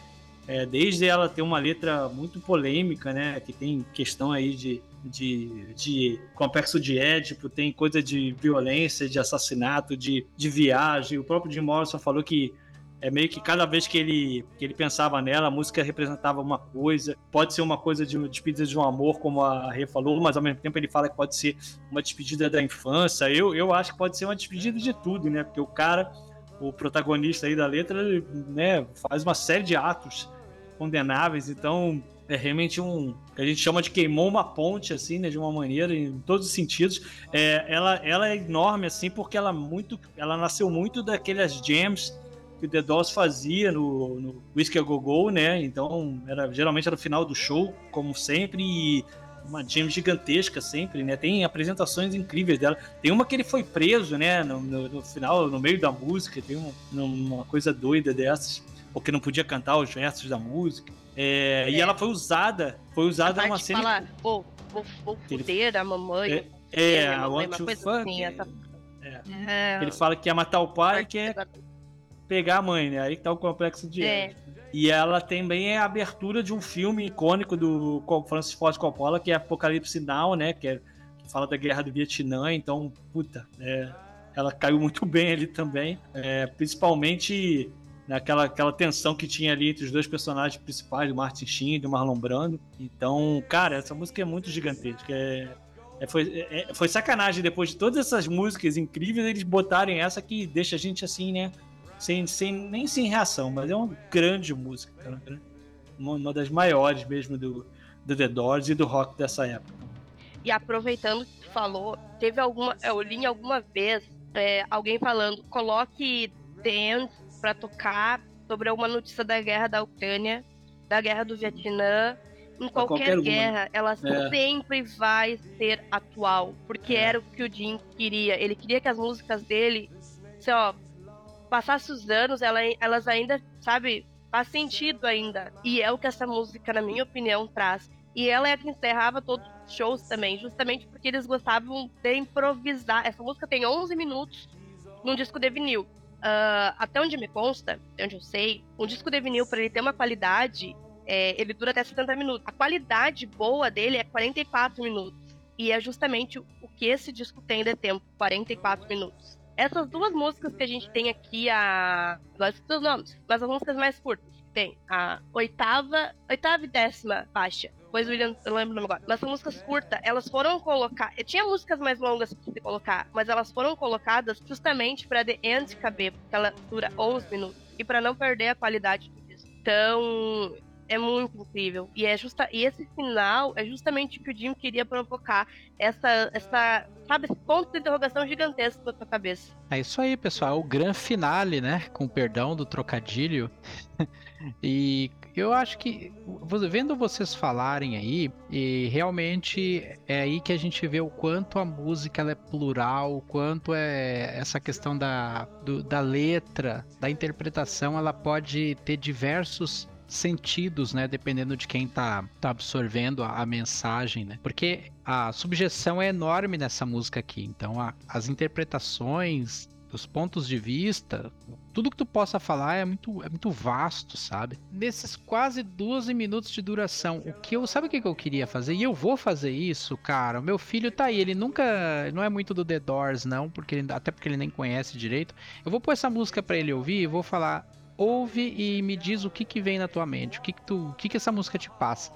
S2: É, desde ela ter uma letra muito polêmica, né? Que tem questão aí de, de, de complexo de Édipo, tem coisa de violência, de assassinato, de, de viagem. O próprio Jim Morrison falou que é meio que cada vez que ele, que ele pensava nela, a música representava uma coisa. Pode ser uma coisa de uma despedida de um amor, como a Rê falou, mas ao mesmo tempo ele fala que pode ser uma despedida da infância. Eu, eu acho que pode ser uma despedida de tudo, né? Porque o cara, o protagonista aí da letra, né, faz uma série de atos condenáveis, então é realmente um que a gente chama de queimou uma ponte assim, né, de uma maneira em todos os sentidos. É, ela, ela é enorme assim porque ela muito, ela nasceu muito daquelas jams que o The Doors fazia no, no Whiskey Go Go, né? Então era geralmente era o final do show, como sempre, e uma jam gigantesca sempre, né? Tem apresentações incríveis dela. Tem uma que ele foi preso, né? No, no, no final, no meio da música, tem uma, uma coisa doida dessas porque não podia cantar os versos da música. É, é. E ela foi usada, foi usada numa cena.
S3: Falar, vou, vou, vou
S2: Ele-
S3: fuder a mamãe.
S2: É, é,
S3: a uma
S2: to
S3: coisa
S2: fuck.
S3: assim, essa- É,
S2: Ele fala que quer matar o pai e quer pegar a mãe, né? Aí que tá o complexo de
S3: É.
S2: E ela também é a abertura de um filme icônico do Francis Ford Coppola, que é Apocalipse Now, né? Que, é- que fala da guerra do Vietnã. Então, puta, é, ela caiu muito (laughs) bem ali também. É, principalmente naquela aquela tensão que tinha ali entre os dois personagens principais, do Martin Sheen e do Marlon Brando. Então, cara, essa música é muito gigantesca. É, é, foi, é, foi sacanagem depois de todas essas músicas incríveis eles botarem essa que deixa a gente assim, né? Sem, sem, nem sem reação, mas é uma grande música, cara, uma, uma das maiores mesmo do, do The Doors e do rock dessa época.
S3: E aproveitando que tu falou, teve alguma. Eu li alguma vez é, alguém falando, coloque End pra tocar sobre uma notícia da guerra da Ucrânia, da guerra do Vietnã. Em
S2: qualquer
S3: qualquer guerra, ela
S2: É.
S3: sempre vai ser atual. Porque
S2: É.
S3: era o que o Jim queria. Ele queria que as músicas dele, assim, ó, passasse os anos, ela- elas ainda, sabe, faz sentido ainda. E é o que essa música, na minha opinião, traz. E ela é a que encerrava todos os shows também, justamente porque eles gostavam de improvisar. Essa música tem 11 minutos num disco de vinil. Ah, até onde me consta, até onde eu sei, um disco de vinil, para ele ter uma qualidade, é, ele dura até 70 minutos. A qualidade boa dele é 44 minutos. E é justamente o que esse disco tem de tempo, 44 minutos. Essas duas músicas que a gente tem aqui, a. Gosto dos nomes, mas as músicas mais curtas. Tem a oitava, oitava e décima faixa. Pois o William, eu lembro o nome agora. Mas são músicas curtas, elas foram colocadas. Tinha músicas mais longas pra se colocar, mas elas foram colocadas justamente pra The End caber, porque ela dura 11 minutos. E pra não perder a qualidade do disco. Então, é muito incrível. E, é justa, e esse final é justamente o que o Jim queria provocar. Essa, essa, sabe, esse ponto de interrogação gigantesco na tua cabeça.
S1: É isso aí, pessoal. O grande finale, né? Com perdão do trocadilho. (laughs) e eu acho que, vendo vocês falarem aí, e realmente é aí que a gente vê o quanto a música ela é plural, o quanto é essa questão da, do- da letra, da interpretação, ela pode ter diversos sentidos, né, dependendo de quem tá, tá absorvendo a, a mensagem, né? Porque a subjeção é enorme nessa música aqui. Então, a- as interpretações, os pontos de vista, tudo que tu possa falar é muito, é muito vasto, sabe? Nesses quase 12 minutos de duração, o que eu sabe o que eu queria fazer? E eu vou fazer isso, cara. O meu filho tá aí, ele nunca, não é muito do The Doors não, porque ele- até porque ele nem conhece direito. Eu vou pôr essa música pra ele ouvir e vou falar ouve e me diz o que que vem na tua mente, o que que tu, o que que essa música te passa.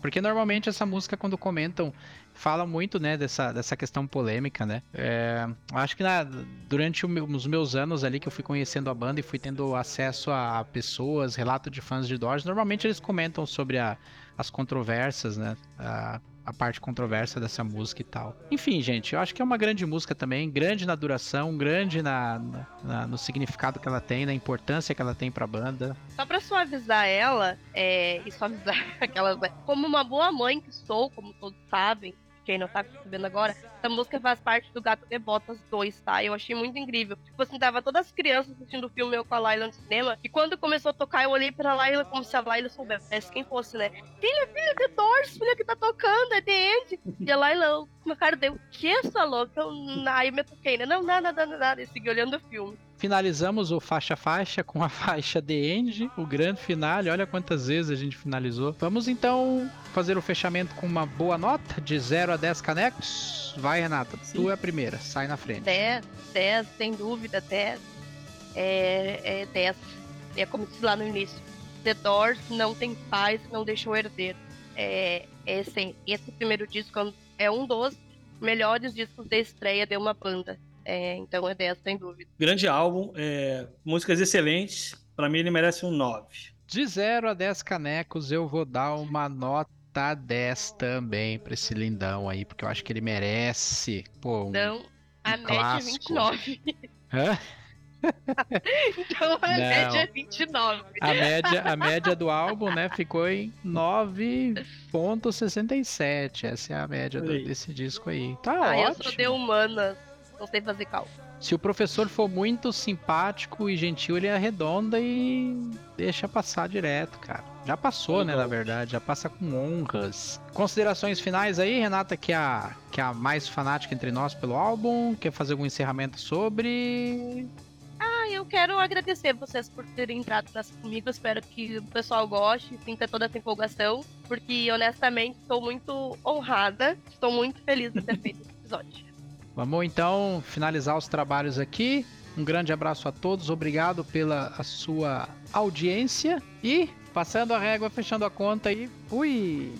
S1: Porque normalmente essa música, quando comentam, fala muito, né, dessa, dessa questão polêmica, né? É, acho que na- durante meu- os meus anos ali que eu fui conhecendo a banda e fui tendo acesso a pessoas, relato de fãs de Doors, normalmente eles comentam sobre a- as controvérsias, né? A, a parte controversa dessa música e tal. Enfim, gente, eu acho que é uma grande música também, grande na duração, grande na- na- no significado que ela tem, na importância que ela tem pra banda.
S3: Só pra suavizar ela, é, e suavizar (laughs) aquela. Como uma boa mãe que sou, como todos sabem, quem não tá percebendo agora, essa música faz parte do Gato de Botas 2, tá? Eu achei muito incrível. Tipo assim, tava todas as crianças assistindo o filme eu com a Laila no cinema, e quando começou a tocar, eu olhei pra Laila como se a Laila soubesse quem fosse, né? Filha, filha, que torce, filha que tá tocando, é The End. E a Laila, uma cara deu, que essa louca? Eu, aí me toquei, né? Não, nada, nada, nada. E segui olhando o filme.
S1: Finalizamos o faixa faixa com a (laughs) faixa The End, o grande finale. Olha quantas vezes a gente finalizou. Vamos então fazer o fechamento com uma boa nota de 0 a 10 canecos. Vai, Renata,
S2: Sim.
S1: tu é a primeira, sai na frente.
S3: 10, 10, sem dúvida, 10. É, é 10. É como disse lá no início. The Doors não tem paz, não deixou herdeiro. É, esse, esse primeiro disco é um- é dos melhores discos de estreia de uma banda. É, então é 10, sem dúvida.
S2: Grande álbum, é, músicas excelentes. Pra mim ele merece um 9.
S1: De 0 a 10 canecos, eu vou dar uma nota 10 também pra esse lindão aí, porque eu acho que ele merece. Pô, um...
S3: Então, a
S1: um
S3: média
S1: clássico.
S3: é 29.
S1: Hã?
S3: Então a
S1: Não.
S3: média é 29.
S1: A média, a média do álbum, né, ficou em 9.67. Essa é a média do- desse disco aí. Tá
S3: Ah, eu
S1: ótimo.
S3: sou de humanas. Não sei fazer cálculo.
S1: Se o professor for muito simpático e gentil, ele arredonda e deixa passar direto, cara. Já passou, né, na verdade, já passa com honras. Considerações finais aí, Renata, que é a, que é a mais fanática entre nós pelo álbum, quer fazer algum encerramento sobre...
S3: Ah, eu quero agradecer vocês por terem entrado nessa comigo. Espero que o pessoal goste, sinta toda essa empolgação, porque honestamente estou muito honrada, estou muito feliz de ter feito esse episódio.
S1: Vamos então finalizar os trabalhos aqui. Um grande abraço a todos, obrigado pela sua audiência e passando a régua, fechando a conta e fui!